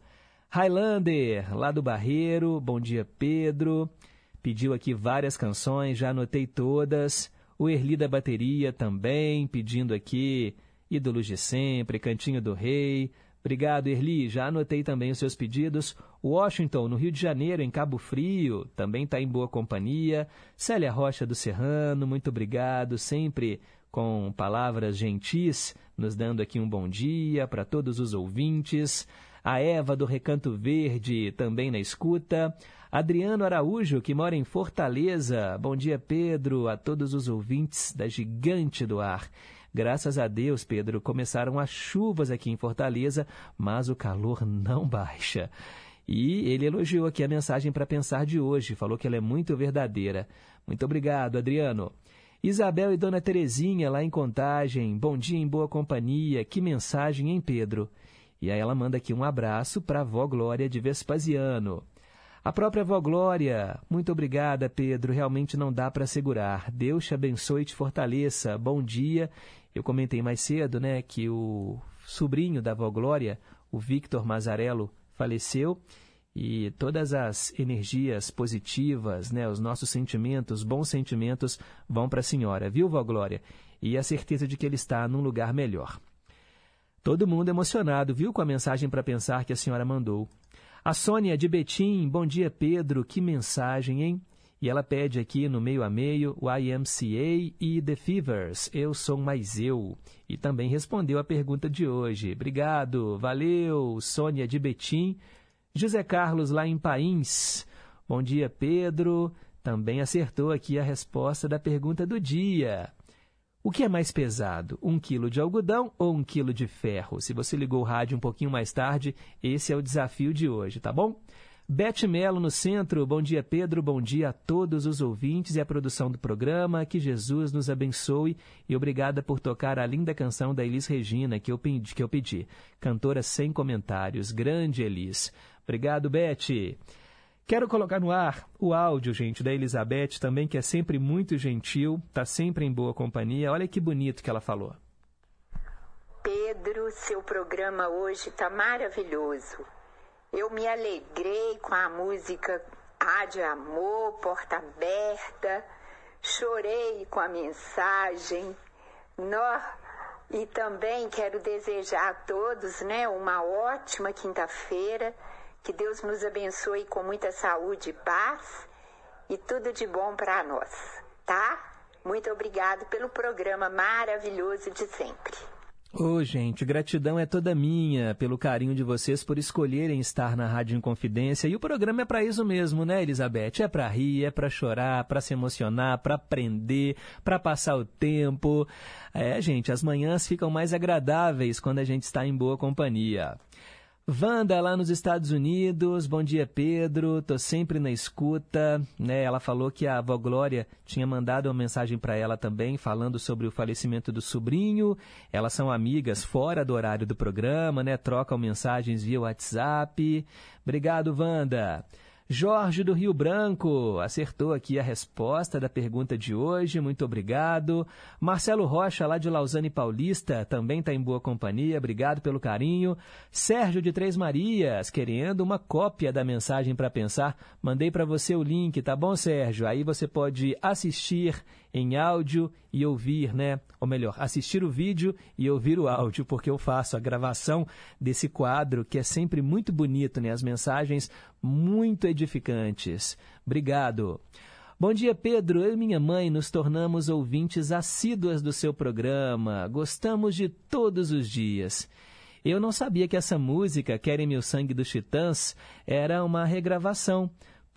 [SPEAKER 1] Highlander, lá do Barreiro. Bom dia, Pedro. Pediu aqui várias canções, já anotei todas. O Erli da Bateria também, pedindo aqui Ídolos de Sempre, Cantinho do Rei. Obrigado, Erli. Já anotei também os seus pedidos. Washington, no Rio de Janeiro, em Cabo Frio, também está em boa companhia. Célia Rocha do Serrano, muito obrigado. Sempre com palavras gentis, nos dando aqui um bom dia para todos os ouvintes. A Eva do Recanto Verde, também na escuta. Adriano Araújo, que mora em Fortaleza. Bom dia, Pedro, a todos os ouvintes da Gigante do Ar. Graças a Deus, Pedro, começaram as chuvas aqui em Fortaleza, mas o calor não baixa. E ele elogiou aqui a mensagem para pensar de hoje, falou que ela é muito verdadeira. Muito obrigado, Adriano. Isabel e Dona Terezinha, lá em Contagem, bom dia em boa companhia, que mensagem, hein, Pedro? E aí ela manda aqui um abraço para a avó Glória de Vespasiano. A própria avó Glória, muito obrigada, Pedro, realmente não dá para segurar. Deus te abençoe e te fortaleça. Bom dia eu comentei mais cedo né, que o sobrinho da avó Glória, o Victor Mazarello, faleceu e todas as energias positivas, né, os nossos sentimentos, bons sentimentos, vão para a senhora, viu, vó Glória? E a certeza de que ele está num lugar melhor. Todo mundo emocionado, viu, com a mensagem para pensar que a senhora mandou. A Sônia de Betim, bom dia, Pedro, que mensagem, hein? E ela pede aqui no meio a meio o IMCA e The Fevers, Eu Sou Mais Eu. E também respondeu a pergunta de hoje. Obrigado, valeu, Sônia de Betim. José Carlos lá em Pains. Bom dia, Pedro. Também acertou aqui a resposta da pergunta do dia. O que é mais pesado, um quilo de algodão ou um quilo de ferro? Se você ligou o rádio um pouquinho mais tarde, esse é o desafio de hoje, tá bom? Bete Melo no centro. Bom dia, Pedro. Bom dia a todos os ouvintes e a produção do programa. Que Jesus nos abençoe e obrigada por tocar a linda canção da Elis Regina que eu pedi. Que eu pedi. Cantora sem comentários. Grande Elis. Obrigado, Bete. Quero colocar no ar o áudio, gente, da Elizabeth também, que é sempre muito gentil, está sempre em boa companhia. Olha que bonito que ela falou.
[SPEAKER 13] Pedro, seu programa hoje está maravilhoso. Eu me alegrei com a música Há de Amor, Porta Aberta, chorei com a mensagem. Nó, e também quero desejar a todos né, uma ótima quinta-feira. Que Deus nos abençoe com muita saúde paz e tudo de bom para nós, tá? Muito obrigado pelo programa maravilhoso de sempre.
[SPEAKER 1] Ô, oh, gente, gratidão é toda minha pelo carinho de vocês por escolherem estar na Rádio Inconfidência. E o programa é para isso mesmo, né, Elizabeth? É para rir, é para chorar, para se emocionar, para aprender, para passar o tempo. É, gente, as manhãs ficam mais agradáveis quando a gente está em boa companhia. Wanda, lá nos Estados Unidos, bom dia Pedro, tô sempre na escuta, né? Ela falou que a avó Glória tinha mandado uma mensagem para ela também, falando sobre o falecimento do sobrinho. Elas são amigas fora do horário do programa, né? Trocam mensagens via WhatsApp. Obrigado, Wanda. Jorge do Rio Branco acertou aqui a resposta da pergunta de hoje, muito obrigado. Marcelo Rocha, lá de Lausanne Paulista, também está em boa companhia, obrigado pelo carinho. Sérgio de Três Marias, querendo uma cópia da mensagem para pensar, mandei para você o link, tá bom, Sérgio? Aí você pode assistir em áudio e ouvir, né? Ou melhor, assistir o vídeo e ouvir o áudio, porque eu faço a gravação desse quadro que é sempre muito bonito, né? As mensagens muito edificantes. Obrigado. Bom dia, Pedro. Eu e minha mãe nos tornamos ouvintes assíduas do seu programa. Gostamos de todos os dias. Eu não sabia que essa música, Querem Meu Sangue dos Titãs, era uma regravação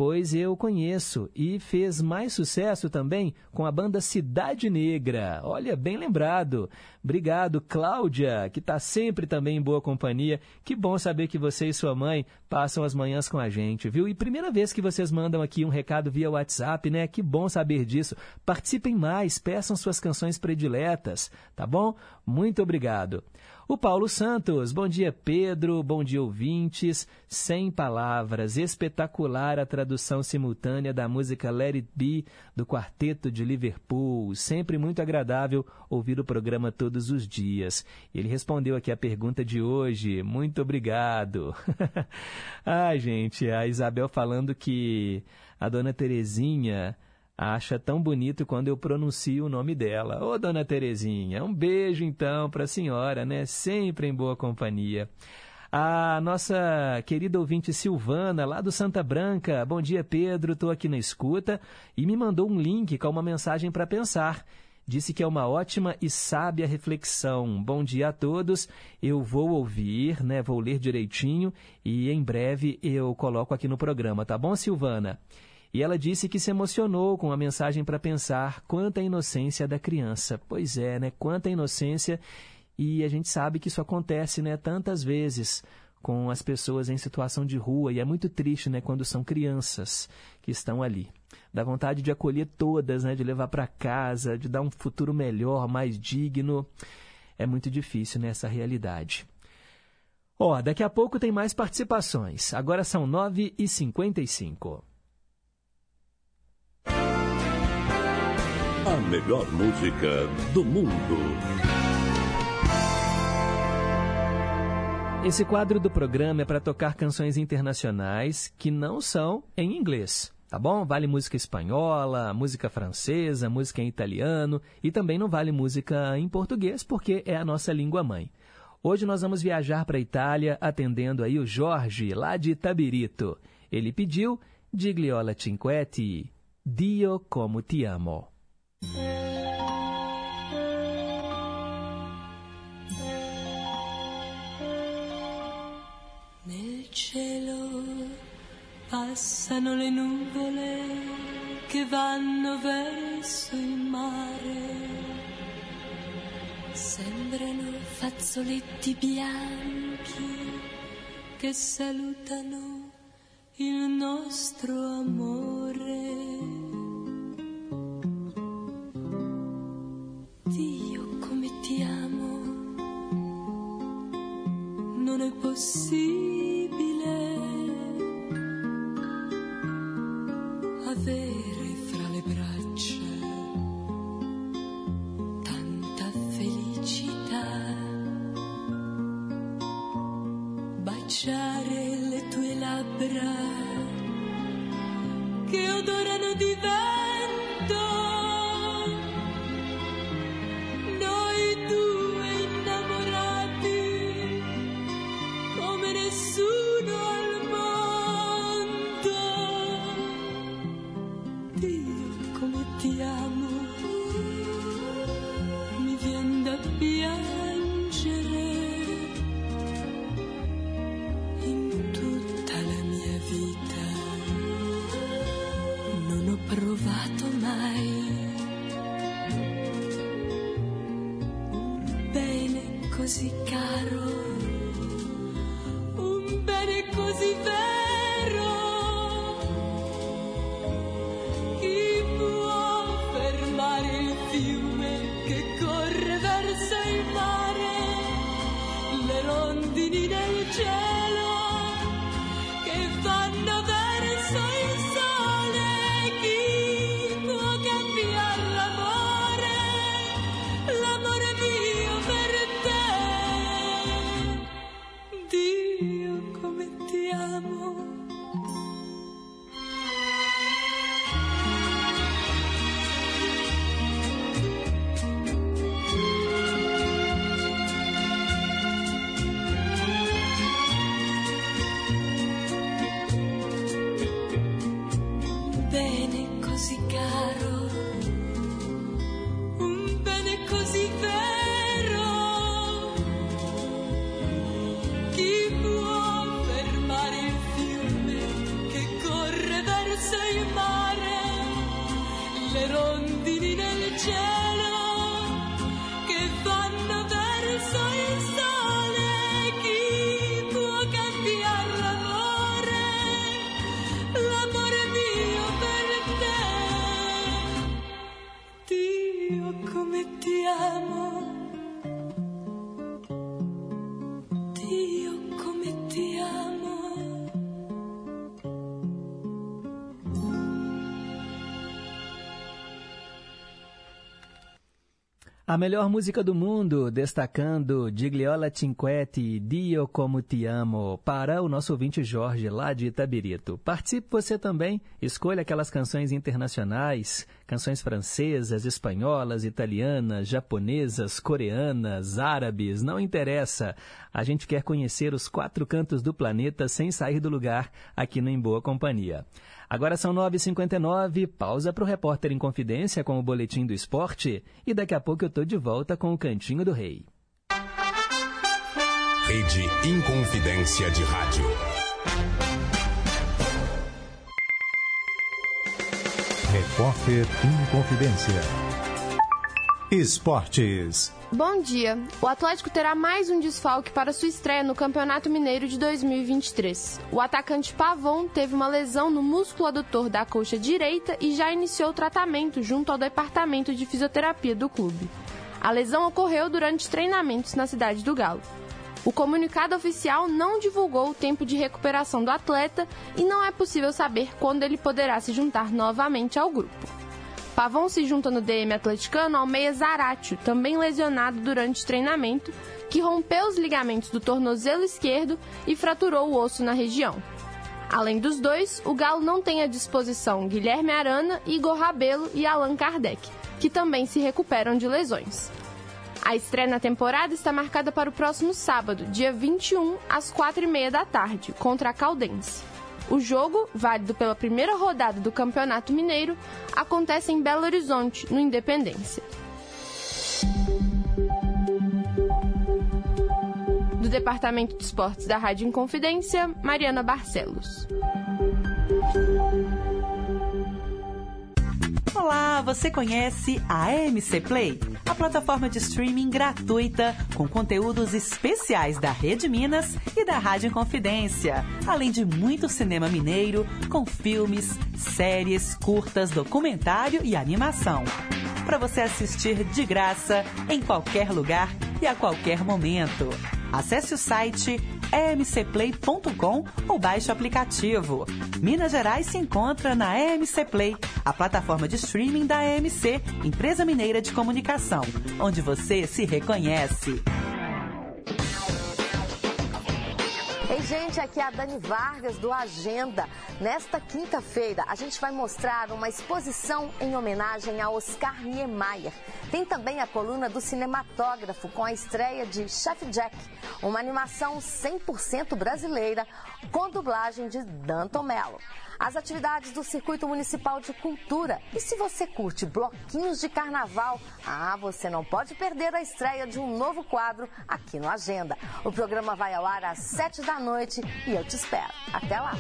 [SPEAKER 1] pois eu conheço e fez mais sucesso também com a banda Cidade Negra. Olha, bem lembrado. Obrigado, Cláudia, que está sempre também em boa companhia. Que bom saber que você e sua mãe passam as manhãs com a gente, viu? E primeira vez que vocês mandam aqui um recado via WhatsApp, né? Que bom saber disso. Participem mais, peçam suas canções prediletas, tá bom? Muito obrigado. O Paulo Santos, bom dia Pedro, bom dia ouvintes. Sem palavras, espetacular a tradução simultânea da música Let It Be do Quarteto de Liverpool. Sempre muito agradável ouvir o programa todos os dias. Ele respondeu aqui a pergunta de hoje. Muito obrigado. Ai, gente, a Isabel falando que a dona Terezinha acha tão bonito quando eu pronuncio o nome dela. Ô, dona Terezinha, um beijo então para a senhora, né? Sempre em boa companhia. A nossa querida ouvinte Silvana, lá do Santa Branca. Bom dia, Pedro. Estou aqui na escuta e me mandou um link com uma mensagem para pensar. Disse que é uma ótima e sábia reflexão. Bom dia a todos. Eu vou ouvir, né? Vou ler direitinho e em breve eu coloco aqui no programa, tá bom, Silvana? E ela disse que se emocionou com a mensagem para pensar quanta inocência da criança. Pois é, né? Quanta inocência. E a gente sabe que isso acontece, né? Tantas vezes com as pessoas em situação de rua. E é muito triste, né? Quando são crianças que estão ali. Dá vontade de acolher todas, né? De levar para casa, de dar um futuro melhor, mais digno. É muito difícil nessa né? realidade. Ó, daqui a pouco tem mais participações. Agora são 9h55.
[SPEAKER 4] A melhor música do mundo.
[SPEAKER 1] Esse quadro do programa é para tocar canções internacionais que não são em inglês, tá bom? Vale música espanhola, música francesa, música em italiano e também não vale música em português porque é a nossa língua mãe. Hoje nós vamos viajar para a Itália atendendo aí o Jorge, lá de Tabirito. Ele pediu Digliola Cinquetti, Dio como ti amo.
[SPEAKER 14] Nel cielo passano le nuvole che vanno verso il mare. Sembrano fazzoletti bianchi che salutano il nostro amore. Non possibile avere fra le braccia tanta felicità, baciare le tue labbra che odorano di vento.
[SPEAKER 1] A melhor música do mundo, destacando Gigliola Cinquetti, Dio Como Te Amo, para o nosso ouvinte Jorge, lá de Itabirito. Participe você também, escolha aquelas canções internacionais, canções francesas, espanholas, italianas, japonesas, coreanas, árabes, não interessa. A gente quer conhecer os quatro cantos do planeta sem sair do lugar aqui no Em Boa Companhia. Agora são 9h59, pausa para o repórter em confidência com o Boletim do Esporte e daqui a pouco eu estou de volta com o Cantinho do Rei.
[SPEAKER 15] Rede Inconfidência de Rádio.
[SPEAKER 7] Repórter Inconfidência. Esportes.
[SPEAKER 16] Bom dia. O Atlético terá mais um desfalque para sua estreia no Campeonato Mineiro de 2023. O atacante Pavon teve uma lesão no músculo adutor da coxa direita e já iniciou o tratamento junto ao departamento de fisioterapia do clube. A lesão ocorreu durante treinamentos na cidade do Galo. O comunicado oficial não divulgou o tempo de recuperação do atleta e não é possível saber quando ele poderá se juntar novamente ao grupo. Pavon se junta no DM atleticano ao meia Zaratio, também lesionado durante treinamento, que rompeu os ligamentos do tornozelo esquerdo e fraturou o osso na região. Além dos dois, o Galo não tem à disposição Guilherme Arana, Igor Rabelo e Allan Kardec, que também se recuperam de lesões. A estreia na temporada está marcada para o próximo sábado, dia 21, às 4h30 da tarde, contra a Caldense. O jogo, válido pela primeira rodada do Campeonato Mineiro, acontece em Belo Horizonte, no Independência. Do Departamento de Esportes da Rádio Inconfidência, Mariana Barcelos.
[SPEAKER 17] Olá, você conhece a AMC Play? A plataforma de streaming gratuita com conteúdos especiais da Rede Minas e da Rádio Confidência, além de muito cinema mineiro com filmes, séries, curtas, documentário e animação. Para você assistir de graça em qualquer lugar e a qualquer momento. Acesse o site emcplay.com ou baixe o aplicativo. Minas Gerais se encontra na EMC Play, a plataforma de streaming da EMC, Empresa Mineira de Comunicação, onde você se reconhece.
[SPEAKER 18] Ei, gente, aqui é a Dani Vargas do Agenda. Nesta quinta-feira, a gente vai mostrar uma exposição em homenagem a Oscar Niemeyer. Tem também a coluna do cinematógrafo com a estreia de Chef Jack, uma animação 100% brasileira com dublagem de Danton Mello. As atividades do Circuito Municipal de Cultura. E se você curte bloquinhos de carnaval, ah, você não pode perder a estreia de um novo quadro aqui no Agenda. O programa vai ao ar às 7 da noite e eu te espero. Até lá!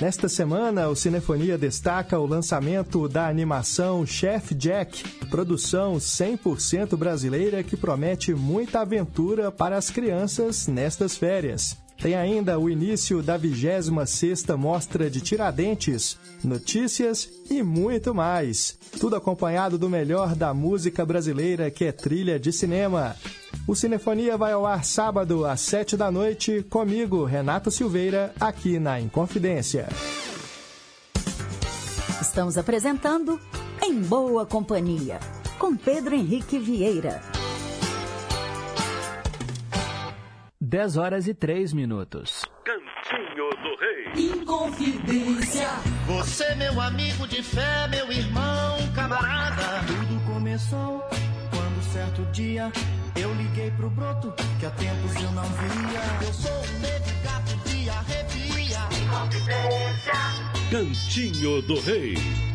[SPEAKER 19] Nesta semana, o Cinefonia destaca o lançamento da animação Chef Jack, produção 100% brasileira que promete muita aventura para as crianças nestas férias. Tem ainda o início da 26ª Mostra de Tiradentes, notícias e muito mais. Tudo acompanhado do melhor da música brasileira que é trilha de cinema. O Cinefonia vai ao ar sábado às 7 da noite comigo, Renato Silveira, aqui na Inconfidência.
[SPEAKER 20] Estamos apresentando Em Boa Companhia, com Pedro Henrique Vieira.
[SPEAKER 1] 10 horas e 3 minutos.
[SPEAKER 4] Cantinho do Rei.
[SPEAKER 2] Inconfidência.
[SPEAKER 5] Você, meu amigo de fé, meu irmão, camarada.
[SPEAKER 2] Tudo começou quando certo dia eu liguei pro broto que há tempos eu não via.
[SPEAKER 5] Eu sou um negro de arrepia.
[SPEAKER 2] Inconfidência.
[SPEAKER 4] Cantinho do Rei.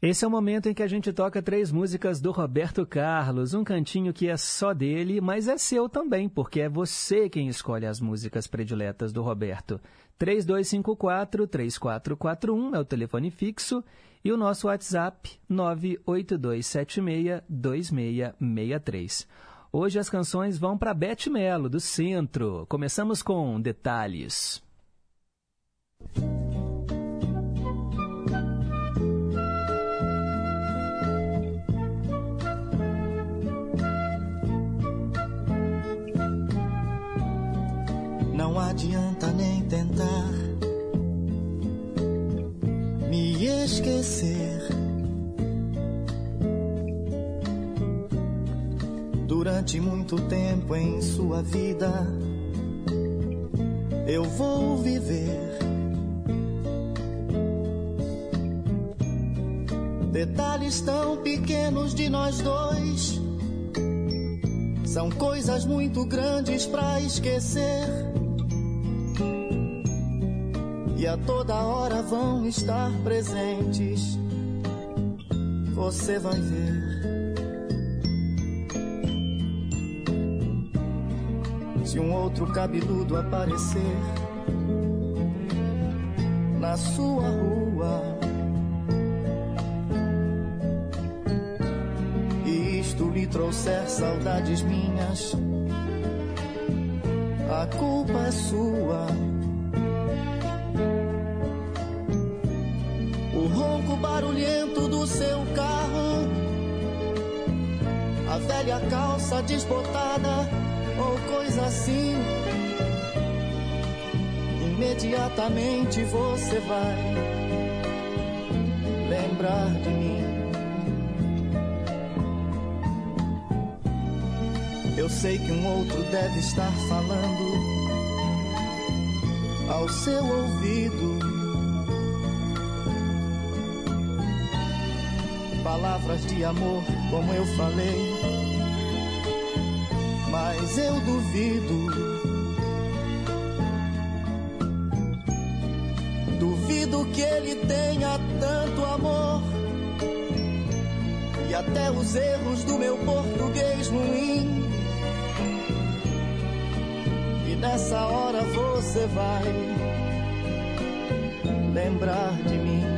[SPEAKER 1] Esse é o momento em que a gente toca três músicas do Roberto Carlos, um cantinho que é só dele, mas é seu também, porque é você quem escolhe as músicas prediletas do Roberto. 3254-3441 é o telefone fixo e o nosso WhatsApp 982762663. Hoje as canções vão para Beth Melo, do Centro. Começamos com Detalhes.
[SPEAKER 2] Não adianta nem tentar me
[SPEAKER 12] esquecer. Durante muito tempo em sua vida, eu vou viver. Detalhes tão pequenos de nós dois são coisas muito grandes pra esquecer. E a toda hora vão estar presentes. Você vai ver. Se um outro cabeludo aparecer na sua rua. E isto lhe trouxer saudades minhas, a culpa é sua. Barulhento do seu carro, a velha calça desbotada ou coisa assim. Imediatamente você vai lembrar de mim. Eu sei que um outro deve estar falando ao seu ouvido. Palavras de amor, como eu falei mas eu duvido. Duvido que ele tenha tanto amor. E até os erros do meu português ruim. E nessa hora você vai lembrar de mim.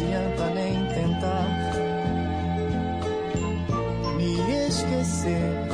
[SPEAKER 12] Adianta nem tentar me esquecer.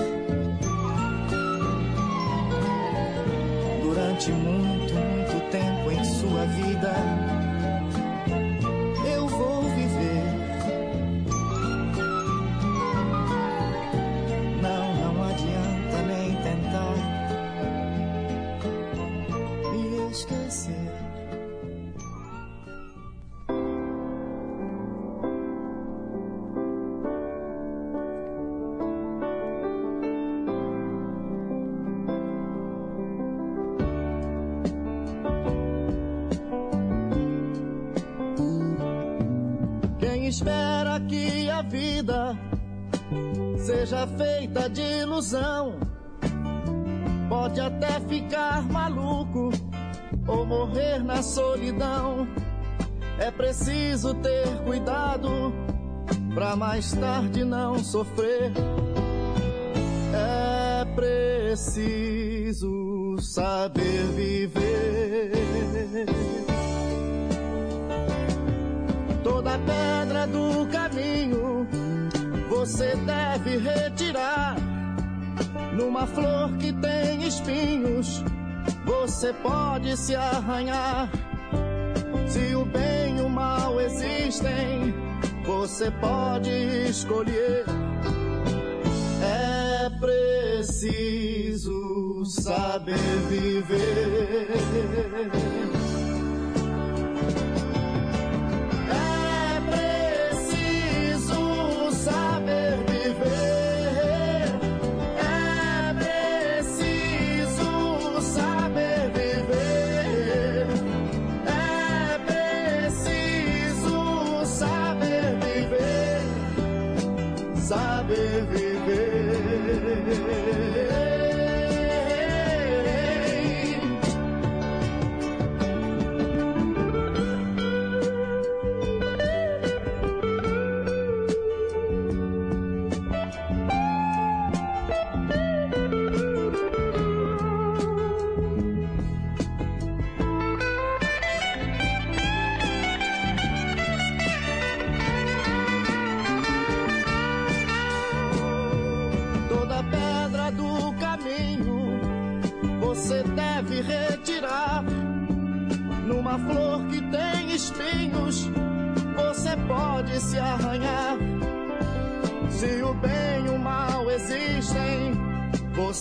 [SPEAKER 12] Vida seja feita de ilusão, pode até ficar maluco ou morrer na solidão. É preciso ter cuidado pra mais tarde não sofrer. É preciso saber viver. Você deve retirar. Numa flor que tem espinhos, você pode se arranhar. Se o bem e o mal existem, você pode escolher. É preciso saber viver.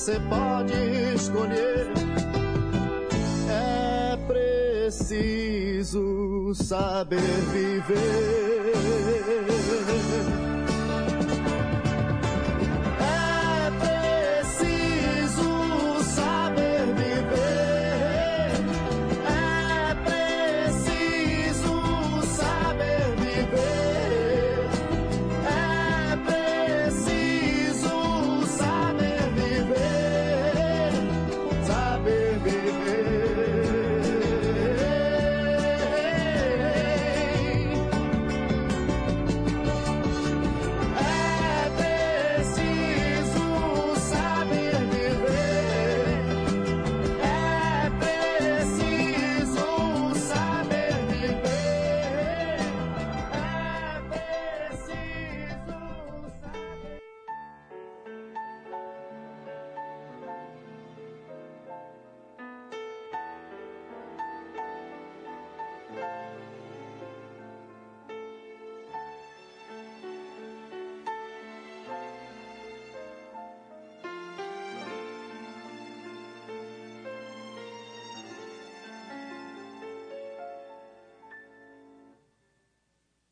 [SPEAKER 12] Você pode escolher. É preciso saber viver.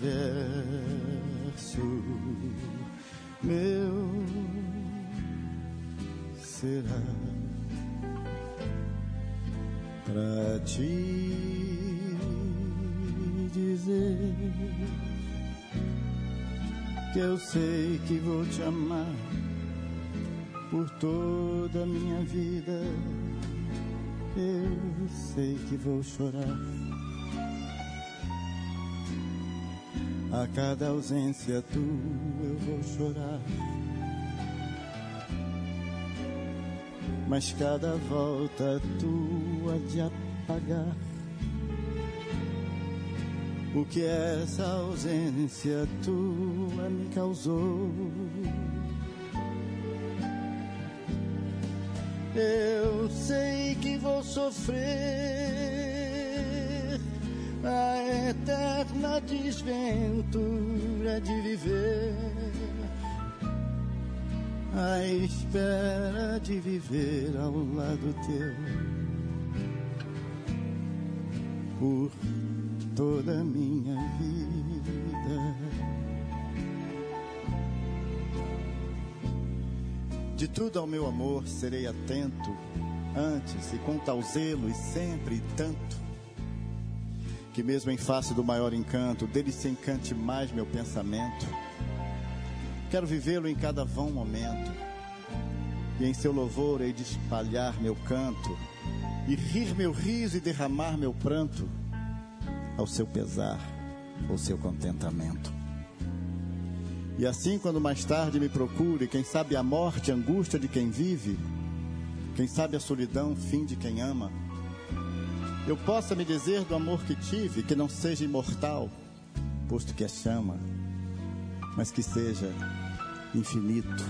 [SPEAKER 21] verso meu será pra te dizer que eu sei que vou te amar por toda a minha vida. Eu sei que vou chorar a cada ausência tua. Eu vou chorar, mas cada volta tua de apagar o que essa ausência tua me causou. Eu sei que vou sofrer
[SPEAKER 12] a eterna desventura de viver, a espera de viver ao lado teu por toda a minha vida. De tudo ao meu amor serei atento, antes e com tal zelo e sempre tanto, que mesmo em face do maior encanto, dele se encante mais meu pensamento. Quero vivê-lo em cada vão momento, e em seu louvor hei de espalhar meu canto, e rir meu riso e derramar meu pranto, ao seu pesar ou seu contentamento. E assim, quando mais tarde me procure, quem sabe a morte, a angústia de quem vive, quem sabe a solidão, fim de quem ama, eu possa me dizer do amor que tive, que não seja imortal, posto que é chama, mas que seja infinito,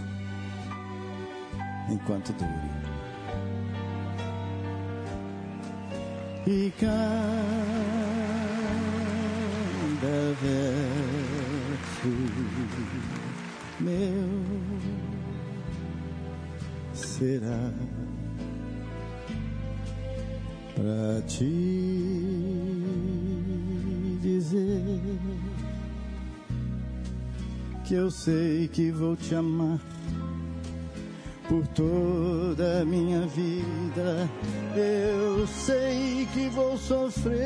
[SPEAKER 12] enquanto dure. E cada verso meu será para te dizer que eu sei que vou te amar por toda a minha vida. Eu sei que vou sofrer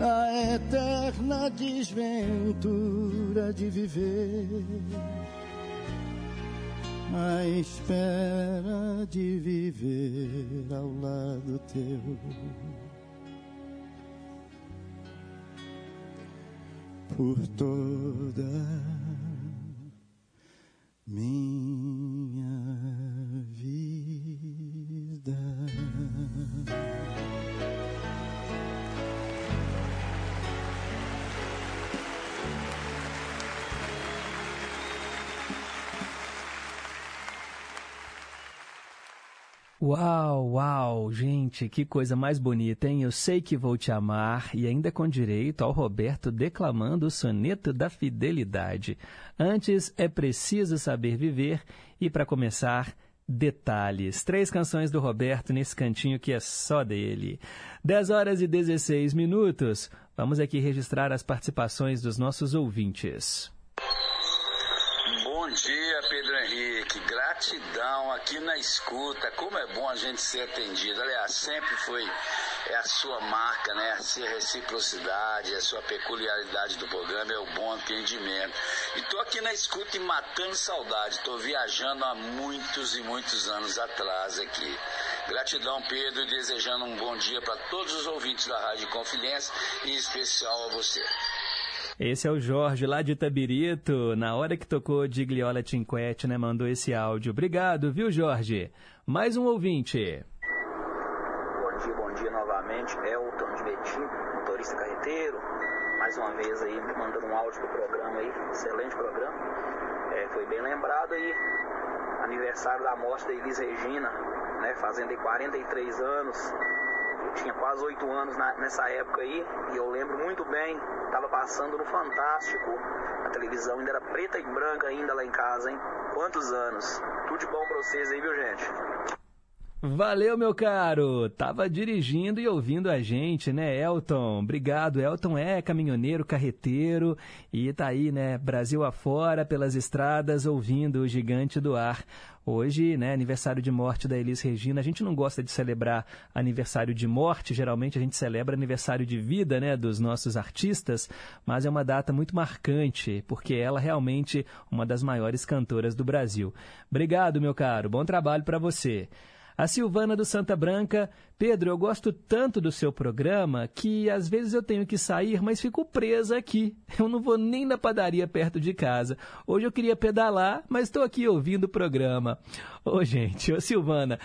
[SPEAKER 12] a eterna desventura de viver. A espera de viver ao lado teu. Por toda minha
[SPEAKER 1] Uau, uau, gente, que coisa mais bonita, hein? Eu sei que vou te amar e ainda com direito ao Roberto declamando o soneto da fidelidade. Antes é preciso saber viver e para começar, detalhes. Três canções do Roberto nesse cantinho que é só dele. 10 horas e 16 minutos. Vamos aqui registrar as participações dos nossos ouvintes.
[SPEAKER 22] Bom dia, Pedro. Gratidão aqui na escuta. Como é bom a gente ser atendido. Aliás, sempre foi é a sua marca, né? A reciprocidade, a sua peculiaridade do programa é o bom atendimento. E tô aqui na escuta e matando saudade. Tô viajando há muitos e muitos anos atrás aqui. Gratidão, Pedro, e desejando um bom dia para todos os ouvintes da Rádio Confidência e em especial a você.
[SPEAKER 1] Esse é o Jorge, lá de Itabirito. Na hora que tocou Digliola Cinquete, né? Mandou esse áudio. Obrigado, viu, Jorge? Mais um ouvinte.
[SPEAKER 23] Bom dia, bom dia novamente. Elton de Betim, motorista carreteiro. Mais uma vez aí, mandando um áudio pro programa aí. Excelente programa. É, foi bem lembrado aí. Aniversário da morte da Elis Regina, né? Fazendo aí 43 anos. Eu tinha quase 8 anos na, nessa época aí. E eu lembro muito bem. Tava passando no Fantástico. A televisão ainda era preta e branca ainda lá em casa, hein? Quantos anos? Tudo de bom pra vocês aí, viu, gente?
[SPEAKER 1] Valeu, meu caro! Tava dirigindo e ouvindo a gente, né, Elton? Obrigado, Elton é caminhoneiro, carreteiro e tá aí, né, Brasil afora, pelas estradas, ouvindo o gigante do ar. Hoje, né, aniversário de morte da Elis Regina. A gente não gosta de celebrar aniversário de morte, geralmente a gente celebra aniversário de vida, né, dos nossos artistas, mas é uma data muito marcante, porque ela realmente uma das maiores cantoras do Brasil. Obrigado, meu caro. Bom trabalho para você. A Silvana do Santa Branca, Pedro, eu gosto tanto do seu programa que às vezes eu tenho que sair, mas fico presa aqui. Eu não vou nem na padaria perto de casa. Hoje eu queria pedalar, mas estou aqui ouvindo o programa. Ô, gente, ô Silvana,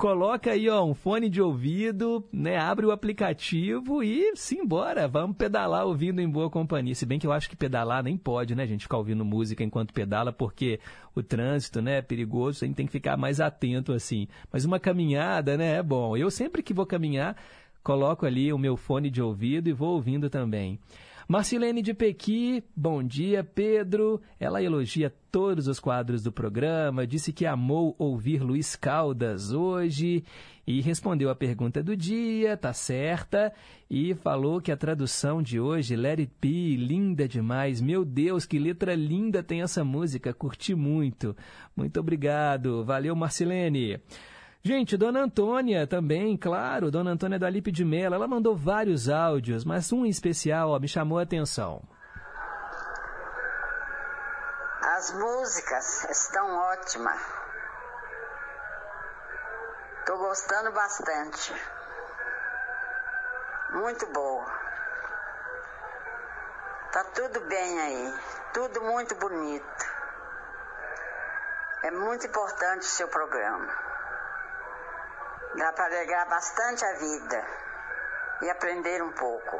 [SPEAKER 1] coloca aí ó, um fone de ouvido, né, abre o aplicativo e simbora, vamos pedalar ouvindo em boa companhia. Se bem que eu acho que pedalar nem pode, né, gente, ficar ouvindo música enquanto pedala, porque o trânsito, né, é perigoso, a gente tem que ficar mais atento assim. Mas uma caminhada, né, é bom. Eu sempre que vou caminhar, coloco ali o meu fone de ouvido e vou ouvindo também. Marcilene de Pequi, bom dia, Pedro. Ela elogia todos os quadros do programa, disse que amou ouvir Luiz Caldas hoje e respondeu a pergunta do dia, tá certa, e falou que a tradução de hoje, Let It Be, linda demais. Meu Deus, que letra linda tem essa música, curti muito. Muito obrigado, valeu Marcilene. Gente, Dona Antônia também, claro, Dona Antônia da Lipe de Mela, ela mandou vários áudios, mas um em especial ó, me chamou a atenção.
[SPEAKER 24] As músicas estão ótimas. Tô gostando bastante. Muito boa. Tá tudo bem aí. Tudo muito bonito. É muito importante o seu programa. Dá para alegrar bastante a vida e aprender um pouco.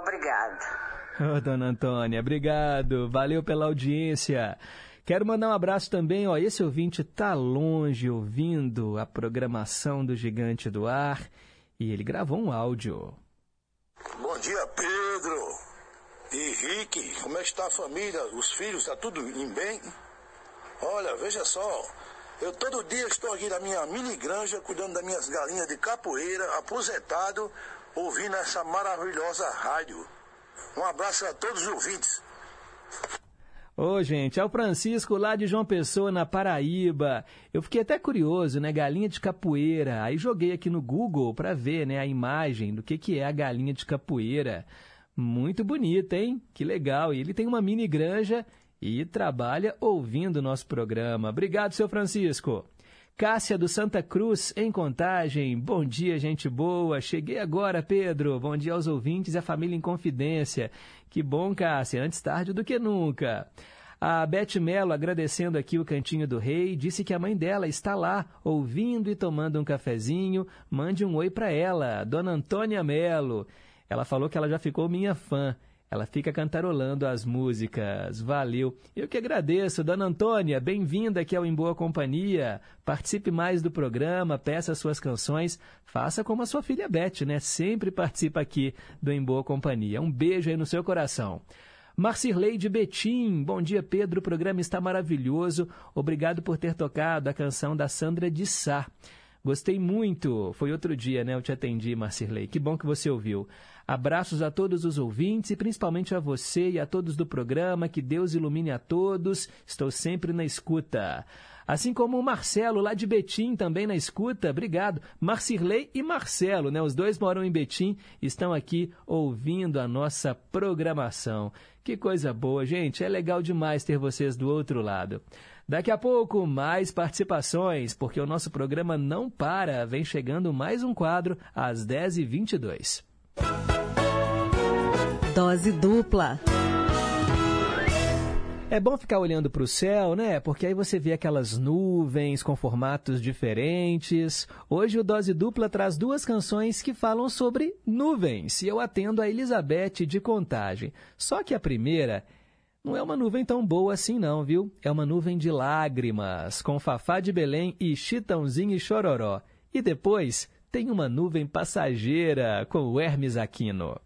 [SPEAKER 24] Obrigada.
[SPEAKER 1] Ô, dona Antônia, obrigado. Valeu pela audiência. Quero mandar um abraço também, ó, esse ouvinte tá longe ouvindo a programação do Gigante do Ar e ele gravou um áudio.
[SPEAKER 25] Bom dia, Pedro. E Rick, como é que está a família? Os filhos, está tudo em bem? Olha, veja só, eu todo dia estou aqui na minha mini granja, cuidando das minhas galinhas de capoeira, aposentado, ouvindo essa maravilhosa rádio. Um abraço a todos os ouvintes.
[SPEAKER 1] Ô, gente, é o Francisco lá de João Pessoa, na Paraíba. Eu fiquei até curioso, né? Galinha de capoeira. Aí joguei aqui no Google para ver, né, a imagem do que, que é a galinha de capoeira. Muito bonita, hein? Que legal. E ele tem uma mini granja e trabalha ouvindo o nosso programa. Obrigado, seu Francisco. Cássia do Santa Cruz, em Contagem. Bom dia, gente boa. Cheguei agora, Pedro. Bom dia aos ouvintes e à família em confidência. Que bom, Cássia. Antes tarde do que nunca. A Beth Mello, agradecendo aqui o Cantinho do Rei, disse que a mãe dela está lá, ouvindo e tomando um cafezinho. Mande um oi para ela, Dona Antônia Mello. Ela falou que ela já ficou minha fã. Ela fica cantarolando as músicas. Valeu. Eu que agradeço. Dona Antônia, bem-vinda aqui ao Em Boa Companhia. Participe mais do programa, peça suas canções. Faça como a sua filha Beth, né? Sempre participa aqui do Em Boa Companhia. Um beijo aí no seu coração. Marcirley de Betim, bom dia Pedro, o programa está maravilhoso. Obrigado por ter tocado a canção da Sandra de Sá. Gostei muito. Foi outro dia, né? Eu te atendi, Marcirley. Que bom que você ouviu. Abraços a todos os ouvintes e principalmente a você e a todos do programa. Que Deus ilumine a todos. Estou sempre na escuta. Assim como o Marcelo, lá de Betim, também na escuta. Obrigado. Marcirley e Marcelo, né? Os dois moram em Betim, estão aqui ouvindo a nossa programação. Que coisa boa, gente. É legal demais ter vocês do outro lado. Daqui a pouco, mais participações, porque o nosso programa não para. Vem chegando mais um quadro às 10h22.
[SPEAKER 20] Dose dupla.
[SPEAKER 1] É bom ficar olhando para o céu, né? Porque aí você vê aquelas nuvens com formatos diferentes. Hoje o Dose Dupla traz duas canções que falam sobre nuvens. E eu atendo a Elizabeth de Contagem. Só que a primeira não é uma nuvem tão boa assim não, viu? É uma nuvem de lágrimas, com Fafá de Belém e Chitãozinho e Chororó. E depois tem uma nuvem passageira com o Hermes Aquino.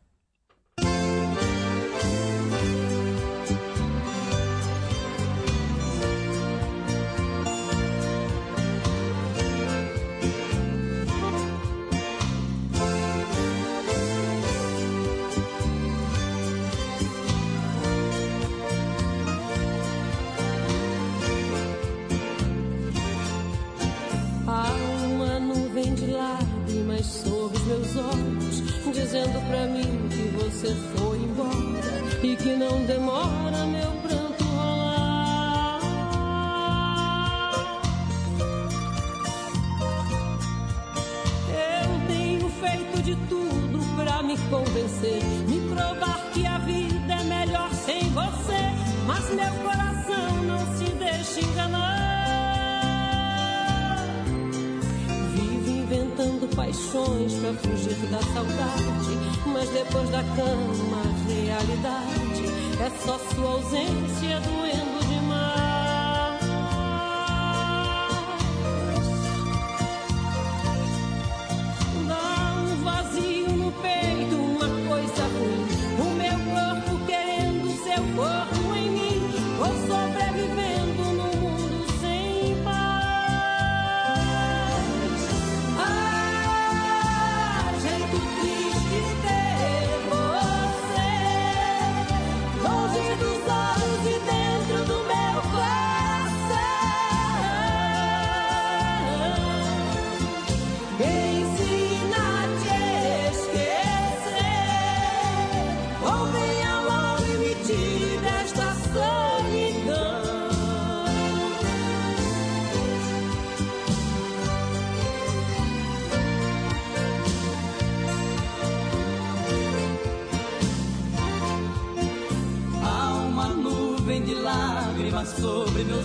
[SPEAKER 26] Sobre os meus olhos, dizendo pra mim que você foi embora e que não demora meu pranto rolar. Eu tenho feito de tudo pra me convencer, me provar que a vida é melhor sem você, mas meu coração não se deixa enganar. Inventando paixões pra fugir da saudade. Mas depois da cama, a realidade é só sua ausência doendo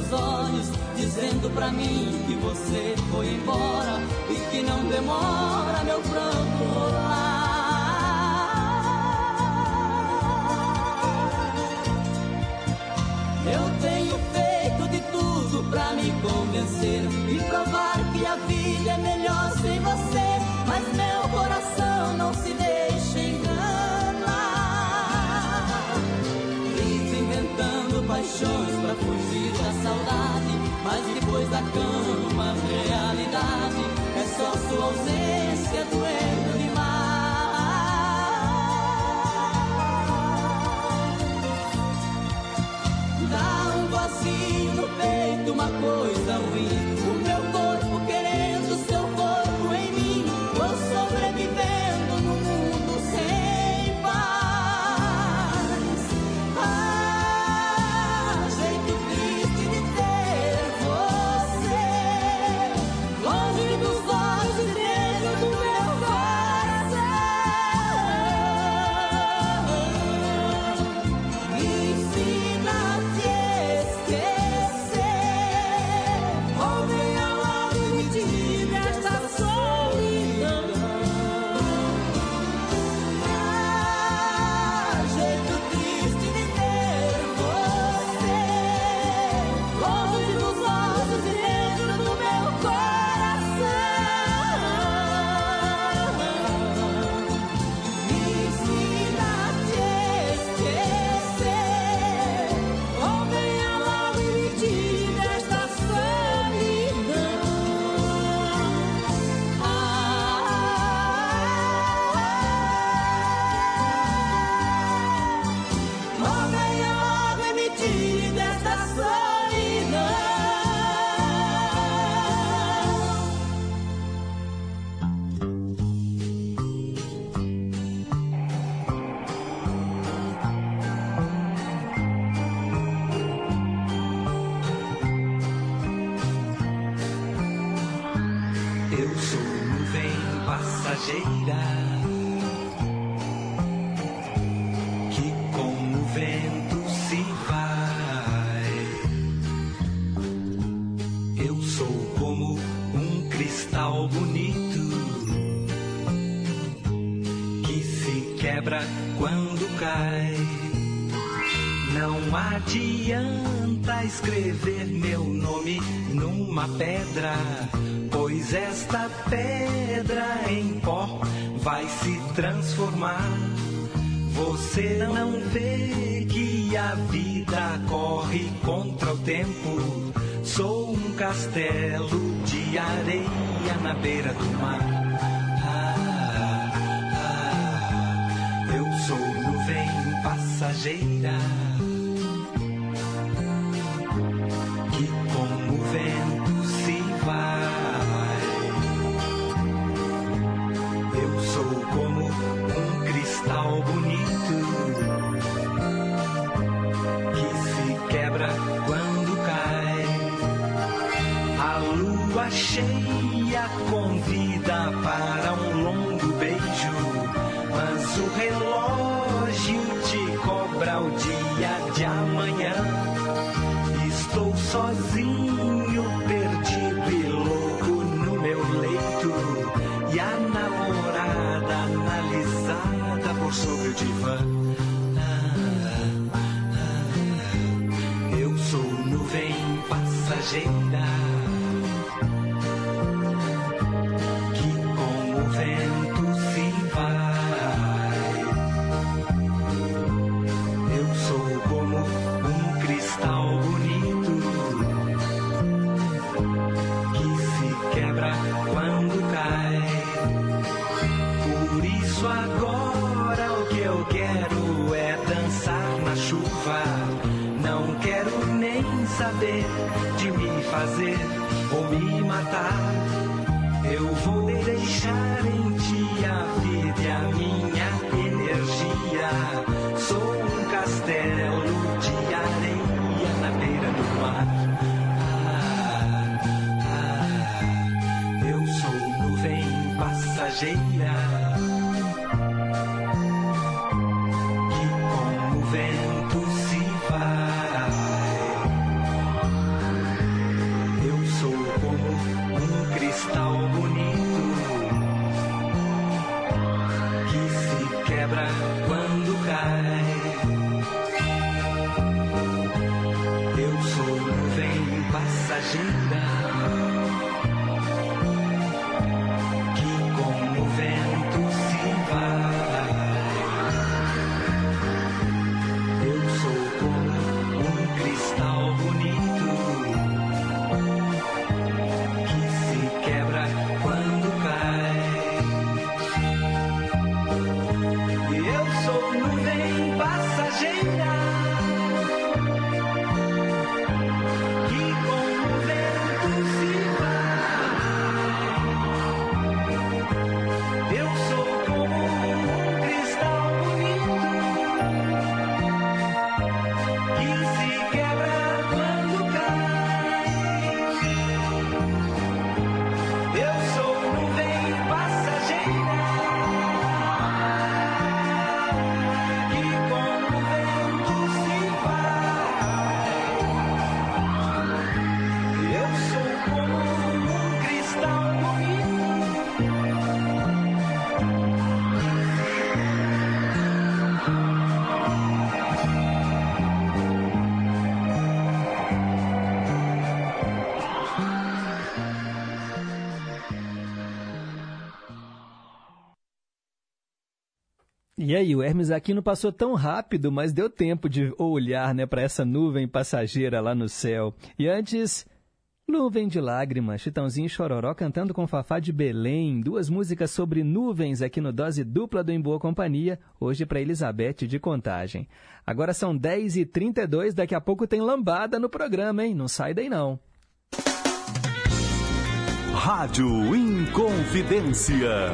[SPEAKER 26] seus olhos, dizendo pra mim que você foi embora e que não demora meu pranto rolar. Eu tenho feito de tudo pra me convencer falls vida
[SPEAKER 27] corre contra o tempo. Sou um castelo de areia na beira do mar. fazer ou me matar. Eu vou deixar em ti a vida e a minha energia. Sou um castelo de areia na beira do mar. Ah, ah, eu sou nuvem passageira. E
[SPEAKER 1] aí, o Hermes Aquino passou tão rápido, mas deu tempo de olhar né, para essa nuvem passageira lá no céu. E antes, Nuvem de Lágrimas, Chitãozinho e Chororó cantando com Fafá de Belém, duas músicas sobre nuvens aqui no Dose Dupla do Em Boa Companhia, hoje para Elizabeth de Contagem. Agora são 10h32, daqui a pouco tem lambada no programa, hein? Não sai daí não.
[SPEAKER 4] Rádio Inconfidência.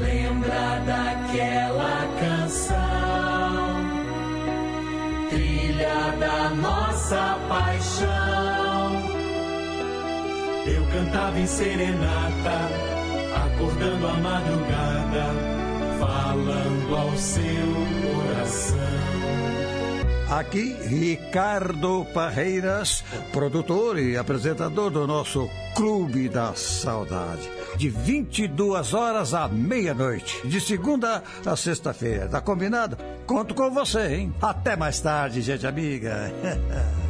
[SPEAKER 28] Lembra daquela canção, trilha da nossa paixão. Eu cantava em serenata, acordando a madrugada, falando ao seu coração.
[SPEAKER 29] Aqui, Ricardo Parreiras, produtor e apresentador do nosso Clube da Saudade. De 22 horas à meia-noite, de segunda a sexta-feira. Tá combinado? Conto com você, hein? Até mais tarde, gente amiga.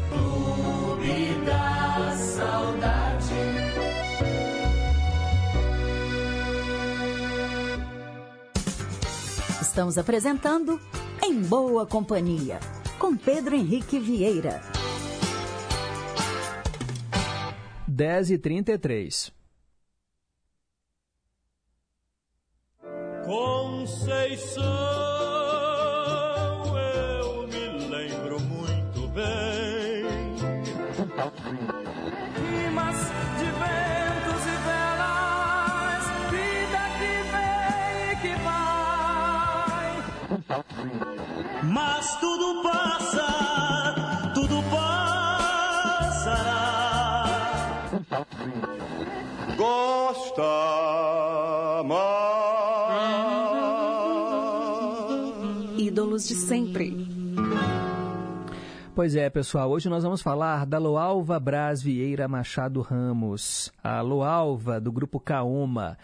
[SPEAKER 28] Clube da Saudade.
[SPEAKER 20] Estamos apresentando Em Boa Companhia, com Pedro Henrique Vieira.
[SPEAKER 1] 10h33.
[SPEAKER 28] Conceição, eu me lembro muito bem. Rimas de ventos e velas, vida que vem e que vai. Mas tudo passa, tudo passará.
[SPEAKER 12] Gosta mais.
[SPEAKER 30] Ídolos de sempre.
[SPEAKER 1] Pois é, pessoal, hoje nós vamos falar da Loalva Braz Vieira Machado Ramos, a Loalva do grupo Kaoma.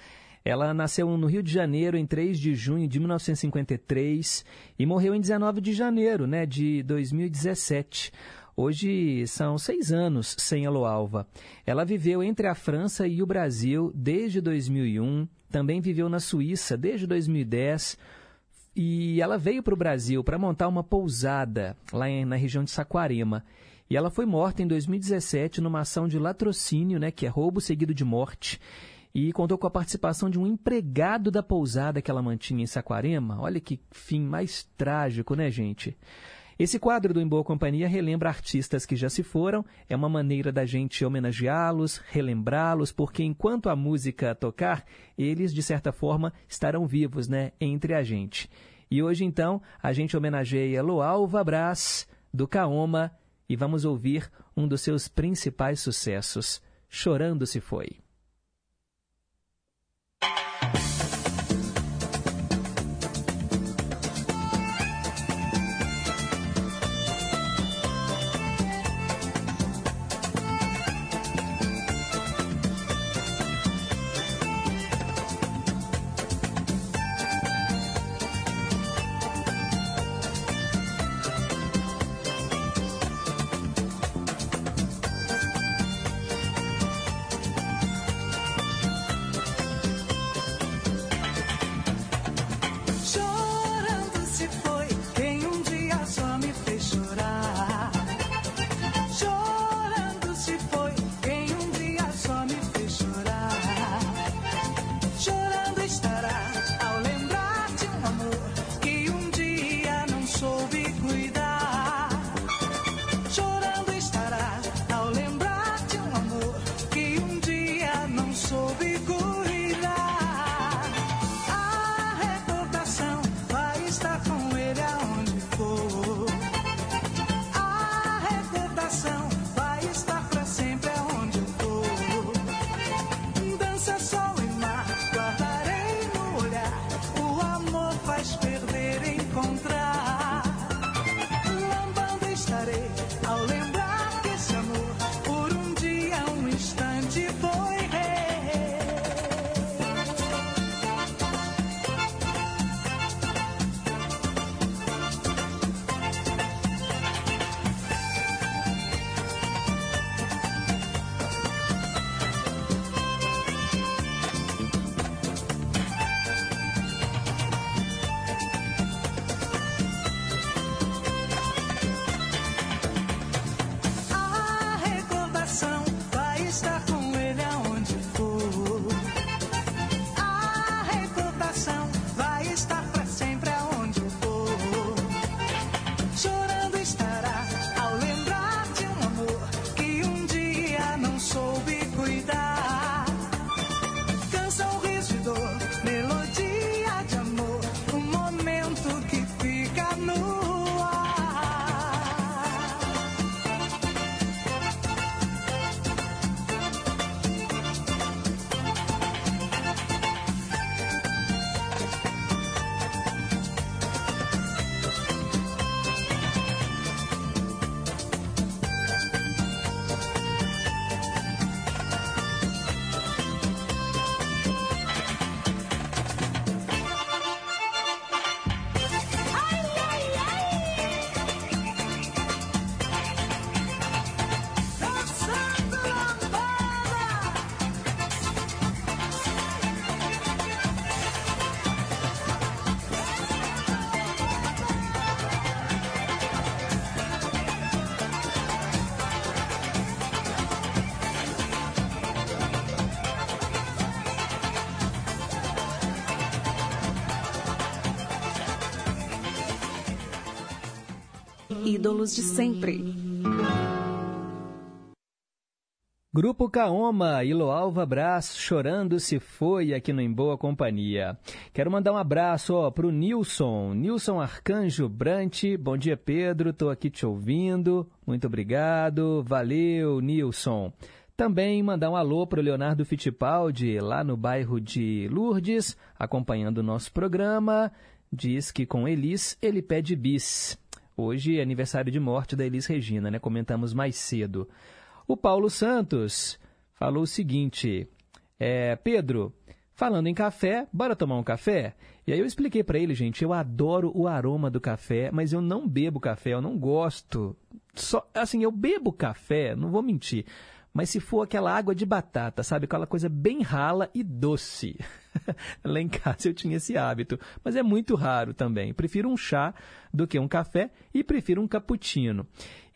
[SPEAKER 1] Ela nasceu no Rio de Janeiro em 3 de junho de 1953 e morreu em 19 de janeiro né, de 2017. Hoje são seis anos sem a Loalva. Ela viveu entre a França e o Brasil desde 2001, também viveu na Suíça desde 2010 e ela veio para o Brasil para montar uma pousada lá na região de Saquarema. E ela foi morta em 2017 numa ação de latrocínio, né, que é roubo seguido de morte, e contou com a participação de um empregado da pousada que ela mantinha em Saquarema. Olha que fim mais trágico, né, gente? Esse quadro do Em Boa Companhia relembra artistas que já se foram, é uma maneira da gente homenageá-los, relembrá-los, porque enquanto a música tocar, eles, de certa forma, estarão vivos, né, entre a gente. E hoje, então, a gente homenageia Loalva Brás, do Kaoma, e vamos ouvir um dos seus principais sucessos, Chorando Se Foi.
[SPEAKER 31] Ídolos de sempre.
[SPEAKER 1] Grupo Kaoma e Loalva Brás chorando se foi aqui no Em Boa Companhia. Quero mandar um abraço para o Nilson, Nilson Arcanjo Brant. Bom dia, Pedro. Estou aqui te ouvindo. Muito obrigado. Valeu, Nilson. Também mandar um alô para o Leonardo Fittipaldi, lá no bairro de Lourdes, acompanhando o nosso programa. Diz que com Elis ele pede bis. Hoje é aniversário de morte da Elis Regina, né? Comentamos mais cedo. O Paulo Santos falou o seguinte: é, Pedro, falando em café, bora tomar um café? E aí eu expliquei para ele, gente, eu adoro o aroma do café, mas eu não bebo café, eu não gosto. Só, assim, eu bebo café, não vou mentir, mas se for aquela água de batata, sabe, aquela coisa bem rala e doce. Lá em casa eu tinha esse hábito, mas é muito raro também. Prefiro um chá do que um café e prefiro um cappuccino.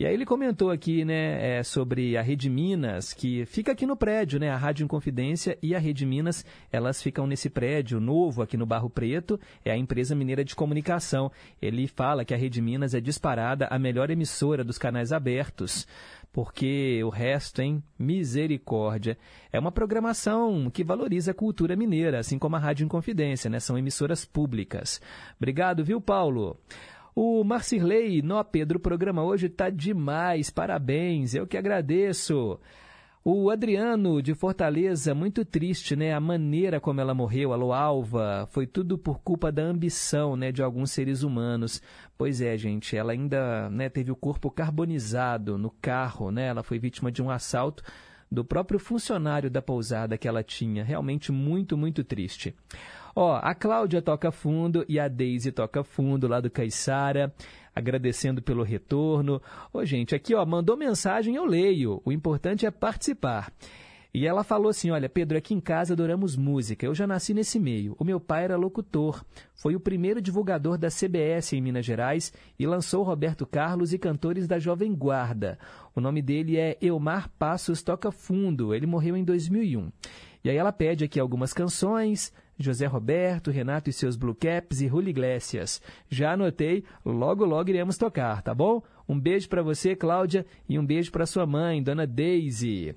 [SPEAKER 1] E aí ele comentou aqui, né, é, sobre a Rede Minas, que fica aqui no prédio, né, a Rádio Inconfidência e a Rede Minas, elas ficam nesse prédio novo aqui no Barro Preto, é a empresa mineira de comunicação. Ele fala que a Rede Minas é disparada a melhor emissora dos canais abertos porque o resto, hein? Misericórdia. É uma programação que valoriza a cultura mineira, assim como a Rádio Inconfidência, né? São emissoras públicas. Obrigado, viu, Paulo? O Marcirley, nó Pedro, o programa hoje está demais, parabéns, eu que agradeço. O Adriano de Fortaleza, muito triste, né? A maneira como ela morreu, alô Alva, foi tudo por culpa da ambição, né, de alguns seres humanos. Pois é, gente, ela ainda, né, teve o corpo carbonizado no carro, né? Ela foi vítima de um assalto do próprio funcionário da pousada que ela tinha. Realmente muito, muito triste. Ó, a Cláudia toca fundo e a Daisy toca fundo lá do Caiçara agradecendo pelo retorno. Ô, gente, aqui, ó, mandou mensagem, eu leio. O importante é participar. E ela falou assim: Olha, Pedro, aqui em casa adoramos música. Eu já nasci nesse meio. O meu pai era locutor. Foi o primeiro divulgador da CBS em Minas Gerais e lançou Roberto Carlos e cantores da Jovem Guarda. O nome dele é Elmar Passos Toca Fundo. Ele morreu em 2001. E aí ela pede aqui algumas canções. José Roberto, Renato e seus Blue Caps e Julio Iglesias. Já anotei, logo logo iremos tocar, tá bom? Um beijo para você, Cláudia, e um beijo para sua mãe, Dona Daisy.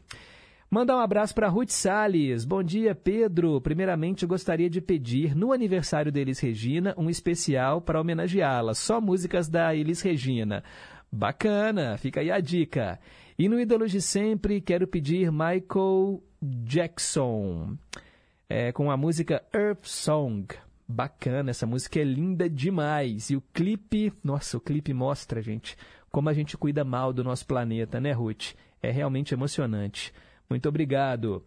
[SPEAKER 1] Mandar um abraço para Ruth Salles. Bom dia, Pedro. Primeiramente, eu gostaria de pedir, no aniversário da Elis Regina, um especial para homenageá-la. Só músicas da Elis Regina. Bacana, fica aí a dica. E no Ídolos de Sempre, quero pedir Michael Jackson é, com a música Earth Song. Bacana, essa música é linda demais. E o clipe, nossa, o clipe mostra, gente, como a gente cuida mal do nosso planeta, né, Ruth? É realmente emocionante. Muito obrigado.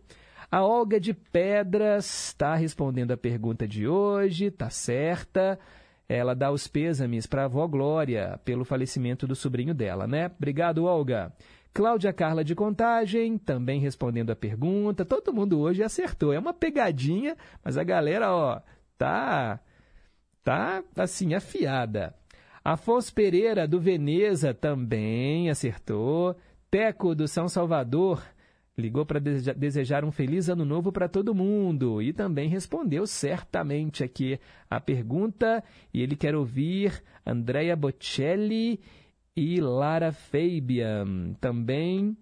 [SPEAKER 1] A Olga de Pedras está respondendo a pergunta de hoje, tá certa. Ela dá os pêsames para a avó Glória pelo falecimento do sobrinho dela, né? Obrigado, Olga. Cláudia Carla de Contagem, também respondendo a pergunta. Todo mundo hoje acertou. É uma pegadinha, mas a galera, ó, tá, tá assim, afiada. Afonso Pereira, do Veneza, também acertou. Teco, do São Salvador, ligou para desejar um feliz ano novo para todo mundo e também respondeu certamente aqui a pergunta. E ele quer ouvir Andrea Bocelli e Lara Fabian também.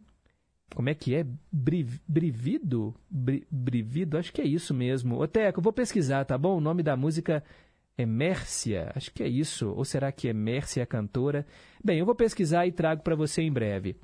[SPEAKER 1] Como é que é? Brivido? Brivido? Acho que é isso mesmo. Ô, Teco, vou pesquisar, tá bom? O nome da música é Mércia. Acho que é isso. Ou será que é Mércia a cantora? Bem, eu vou pesquisar e trago para você em breve.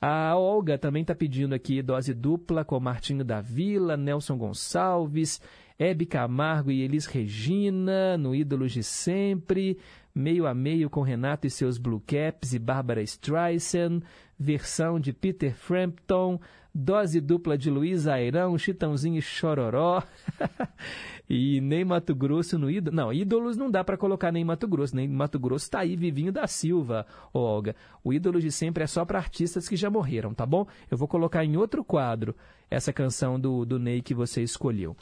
[SPEAKER 1] A Olga também está pedindo aqui dose dupla com Martinho da Vila, Nelson Gonçalves, Hebe Camargo e Elis Regina, no Ídolos de Sempre meio a meio com Renato e seus Blue Caps e Bárbara Streisand, versão de Peter Frampton, dose dupla de Luiz Airão, Chitãozinho e Chororó. e nem Mato Grosso no ídolo. Não, ídolos não dá para colocar nem Mato Grosso. Nem Mato Grosso tá aí, Vivinho da Silva, Olga. O ídolo de sempre é só para artistas que já morreram, tá bom? Eu vou colocar em outro quadro essa canção do, do Ney que você escolheu.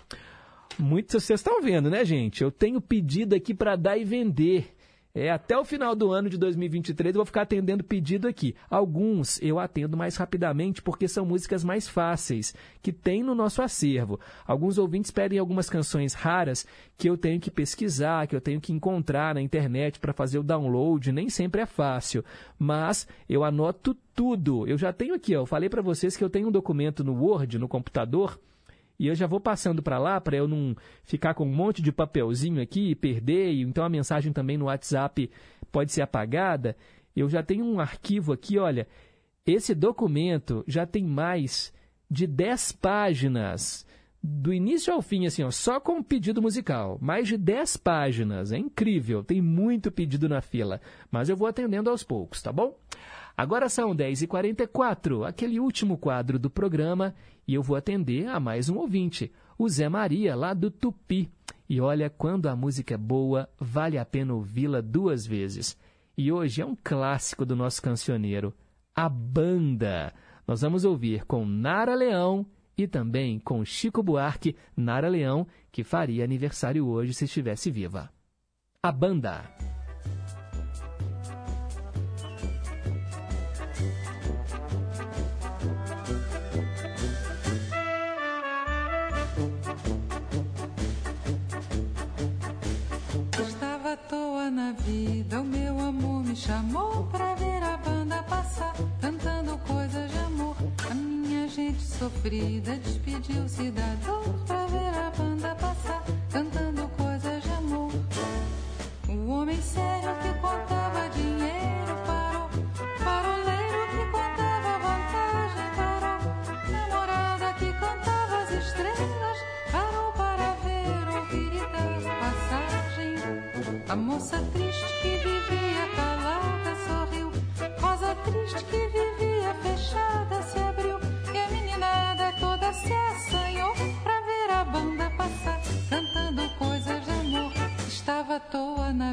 [SPEAKER 1] Muitos vocês estão vendo, né, gente? Eu tenho pedido aqui para dar e vender. É, até o final do ano de 2023 eu vou ficar atendendo pedido aqui. Alguns eu atendo mais rapidamente porque são músicas mais fáceis que tem no nosso acervo. Alguns ouvintes pedem algumas canções raras que eu tenho que pesquisar, que eu tenho que encontrar na internet para fazer o download. Nem sempre é fácil, mas eu anoto tudo. Eu já tenho aqui, ó, eu falei para vocês que eu tenho um documento no Word, no computador, e eu já vou passando para lá para eu não ficar com um monte de papelzinho aqui e perder. Então a mensagem também no WhatsApp pode ser apagada. Eu já tenho um arquivo aqui, olha. Esse documento já tem mais de 10 páginas. Do início ao fim, assim, ó, só com pedido musical. Mais de 10 páginas. É incrível. Tem muito pedido na fila. Mas eu vou atendendo aos poucos, tá bom? Agora são 10h44, aquele último quadro do programa, e eu vou atender a mais um ouvinte, o Zé Maria, lá do Tupi. E olha, quando a música é boa, vale a pena ouvi-la duas vezes. E hoje é um clássico do nosso cancioneiro, A Banda. Nós vamos ouvir com Nara Leão e também com Chico Buarque, Nara Leão, que faria aniversário hoje se estivesse viva. A banda.
[SPEAKER 31] Vida, o meu amor me chamou pra ver a banda passar, cantando coisas de amor. A minha gente sofrida despediu-se da dor pra ver a banda passar, cantando coisas de amor. O homem sério que contava dinheiro parou, faroleiro que contava vantagem parou, namorada que cantava as estrelas parou para ver, ouvir e dar passagem. A moça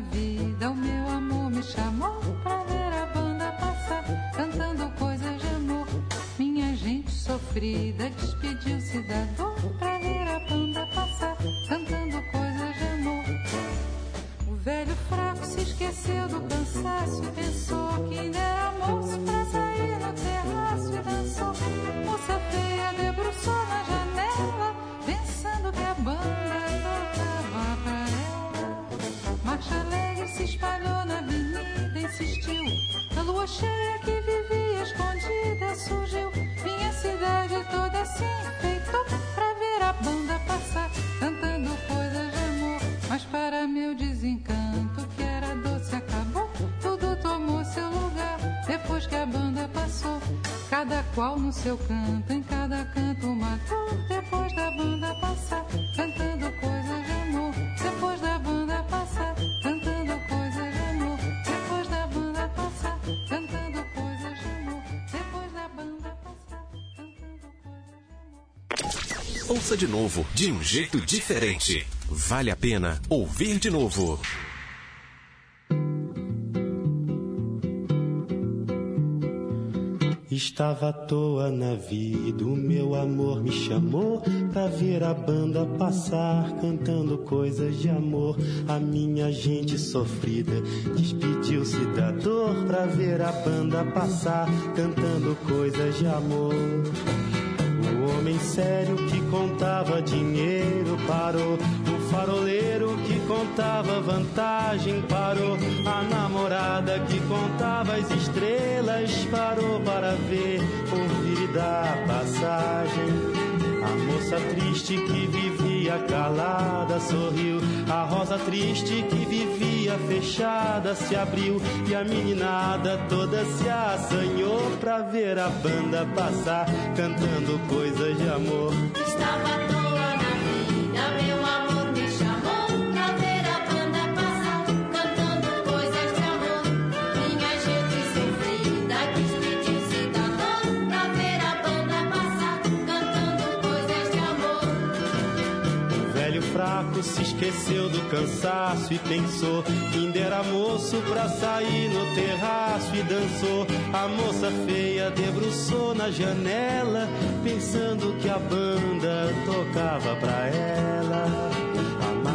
[SPEAKER 31] vida, o meu amor me chamou pra ver a banda passar, cantando coisas de amor. Minha gente sofrida despediu-se da dor pra ver a banda passar, cantando coisas de amor. O velho fraco se esqueceu do cansaço e pensou A lua cheia que vivia escondida surgiu. Minha cidade toda se enfeitou pra ver a banda passar, cantando coisas de amor. Mas para meu desencanto, que era doce, acabou. Tudo tomou seu lugar depois que a banda passou. Cada qual no seu canto, em cada canto uma
[SPEAKER 32] Ouça de novo, de um jeito diferente. Vale a pena ouvir de novo.
[SPEAKER 33] Estava à toa na vida, o meu amor me chamou pra ver a banda passar, cantando coisas de amor. A minha gente sofrida despediu-se da dor pra ver a banda passar, cantando coisas de amor. O homem sério contava dinheiro parou. O faroleiro que contava vantagem parou. A namorada que contava as estrelas parou para ver, ouvir e dar passagem. A moça triste que vivia calada sorriu. A rosa triste que vivia fechada se abriu. E a meninada toda se assanhou pra ver a banda passar, cantando coisas de amor.
[SPEAKER 28] Estava
[SPEAKER 33] esqueceu do cansaço e pensou ainda era moço pra sair no terraço e dançou. A moça feia debruçou na janela, pensando que a banda tocava pra ela.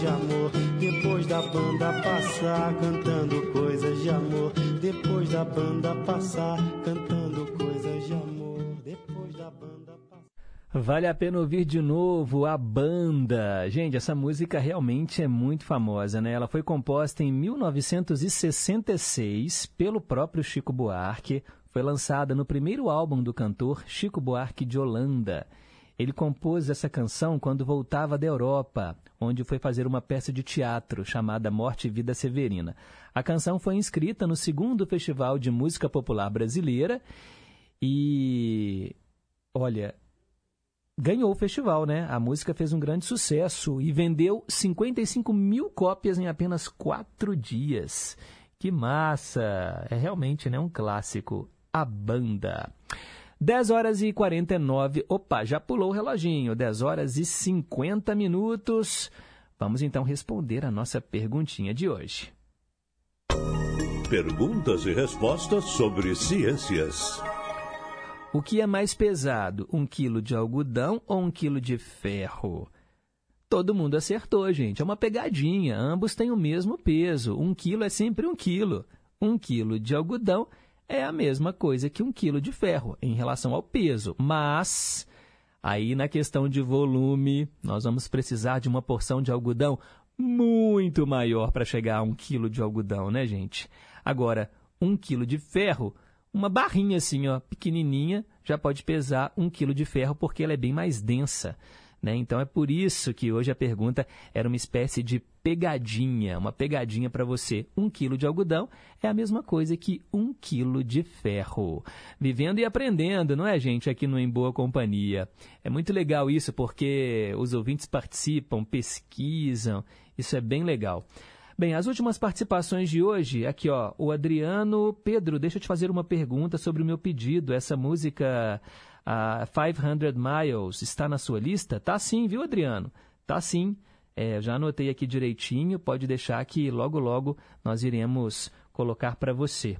[SPEAKER 33] de amor. Depois da banda passar, cantando coisas de amor. Depois da banda passar, cantando coisas de amor. Depois da banda
[SPEAKER 1] Vale a pena ouvir de novo a banda. Gente, essa música realmente é muito famosa, né? Ela foi composta em 1966 pelo próprio Chico Buarque. Foi lançada no primeiro álbum do cantor Chico Buarque de Holanda. Ele compôs essa canção quando voltava da Europa, onde foi fazer uma peça de teatro chamada Morte e Vida Severina. A canção foi inscrita no segundo Festival de Música Popular Brasileira e, olha, ganhou o festival, né? A música fez um grande sucesso e vendeu 55 mil cópias em apenas quatro dias. Que massa! É realmente né, um clássico. A banda. 10 horas e 49. Opa, já pulou o reloginho. 10 horas e 50 minutos. Vamos então responder a nossa perguntinha de hoje.
[SPEAKER 34] Perguntas e respostas sobre ciências.
[SPEAKER 1] O que é mais pesado, um quilo de algodão ou um quilo de ferro? Todo mundo acertou, gente. É uma pegadinha. Ambos têm o mesmo peso. Um quilo é sempre um quilo. Um quilo de algodão é a mesma coisa que um quilo de ferro em relação ao peso. Mas aí na questão de volume, nós vamos precisar de uma porção de algodão muito maior para chegar a um quilo de algodão, né, gente? Agora, um quilo de ferro, uma barrinha assim, ó, pequenininha, já pode pesar um quilo de ferro porque ela é bem mais densa. Né? Então é por isso que hoje a pergunta era uma espécie de pegadinha, uma pegadinha para você. Um quilo de algodão é a mesma coisa que um quilo de ferro. Vivendo e aprendendo, não é, gente, aqui no Em Boa Companhia. É muito legal isso porque os ouvintes participam, pesquisam, isso é bem legal. Bem, as últimas participações de hoje, aqui ó, o Adriano, Pedro, deixa eu te fazer uma pergunta sobre o meu pedido, essa música a 500 Miles está na sua lista? Tá sim, viu, Adriano? Tá sim. É, já anotei aqui direitinho, pode deixar que logo logo nós iremos colocar para você.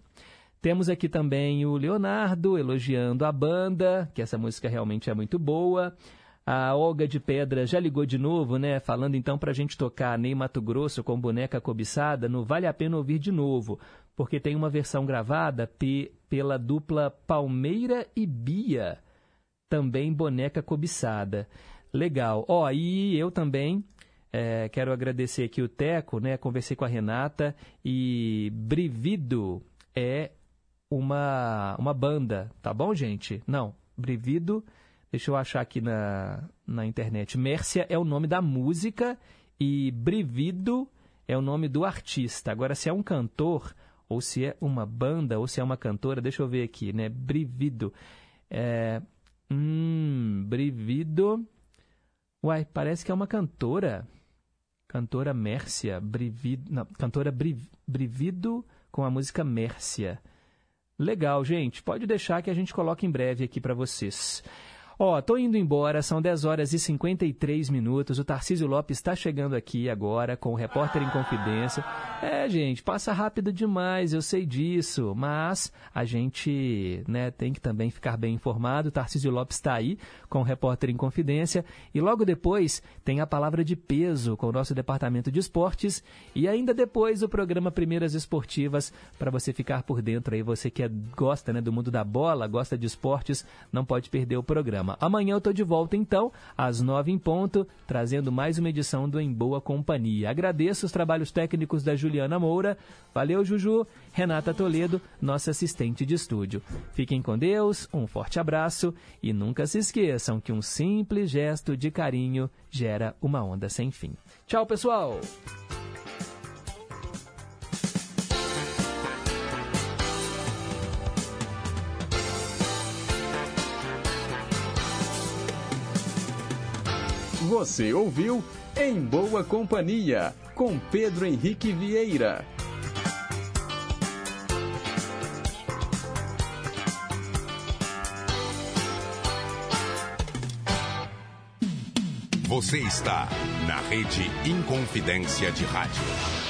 [SPEAKER 1] Temos aqui também o Leonardo elogiando a banda, que essa música realmente é muito boa. A Olga de Pedra já ligou de novo, né? Falando então para a gente tocar Ney Mato Grosso com boneca cobiçada, não vale a pena ouvir de novo, porque tem uma versão gravada pela dupla Palmeira e Bia também boneca cobiçada. Legal. Ó, oh, e eu também é, quero agradecer aqui o Teco, né? Conversei com a Renata e Brivido é uma, uma banda, tá bom, gente? Não, Brivido, deixa eu achar aqui na, na internet. Mércia é o nome da música e Brivido é o nome do artista. Agora, se é um cantor, ou se é uma banda, ou se é uma cantora, deixa eu ver aqui, né? Brivido. É, Hum, Brivido. Uai, parece que é uma cantora. Cantora Mércia. Brivido. Não, cantora Briv, Brivido com a música Mércia. Legal, gente. Pode deixar que a gente coloque em breve aqui para vocês. Ó, oh, tô indo embora, são 10 horas e 53 minutos. O Tarcísio Lopes está chegando aqui agora com o Repórter em Confidência. É, gente, passa rápido demais, eu sei disso, mas a gente né, tem que também ficar bem informado. O Tarcísio Lopes está aí com o Repórter em Confidência. E logo depois tem a palavra de peso com o nosso departamento de esportes. E ainda depois o programa Primeiras Esportivas, para você ficar por dentro aí, você que é, gosta né, do mundo da bola, gosta de esportes, não pode perder o programa. Amanhã eu estou de volta, então, às nove em ponto, trazendo mais uma edição do Em Boa Companhia. Agradeço os trabalhos técnicos da Juliana Moura. Valeu, Juju. Renata Toledo, nossa assistente de estúdio. Fiquem com Deus, um forte abraço e nunca se esqueçam que um simples gesto de carinho gera uma onda sem fim. Tchau, pessoal!
[SPEAKER 35] Você ouviu Em Boa Companhia, com Pedro Henrique Vieira.
[SPEAKER 32] Você está na Rede Inconfidência de Rádio.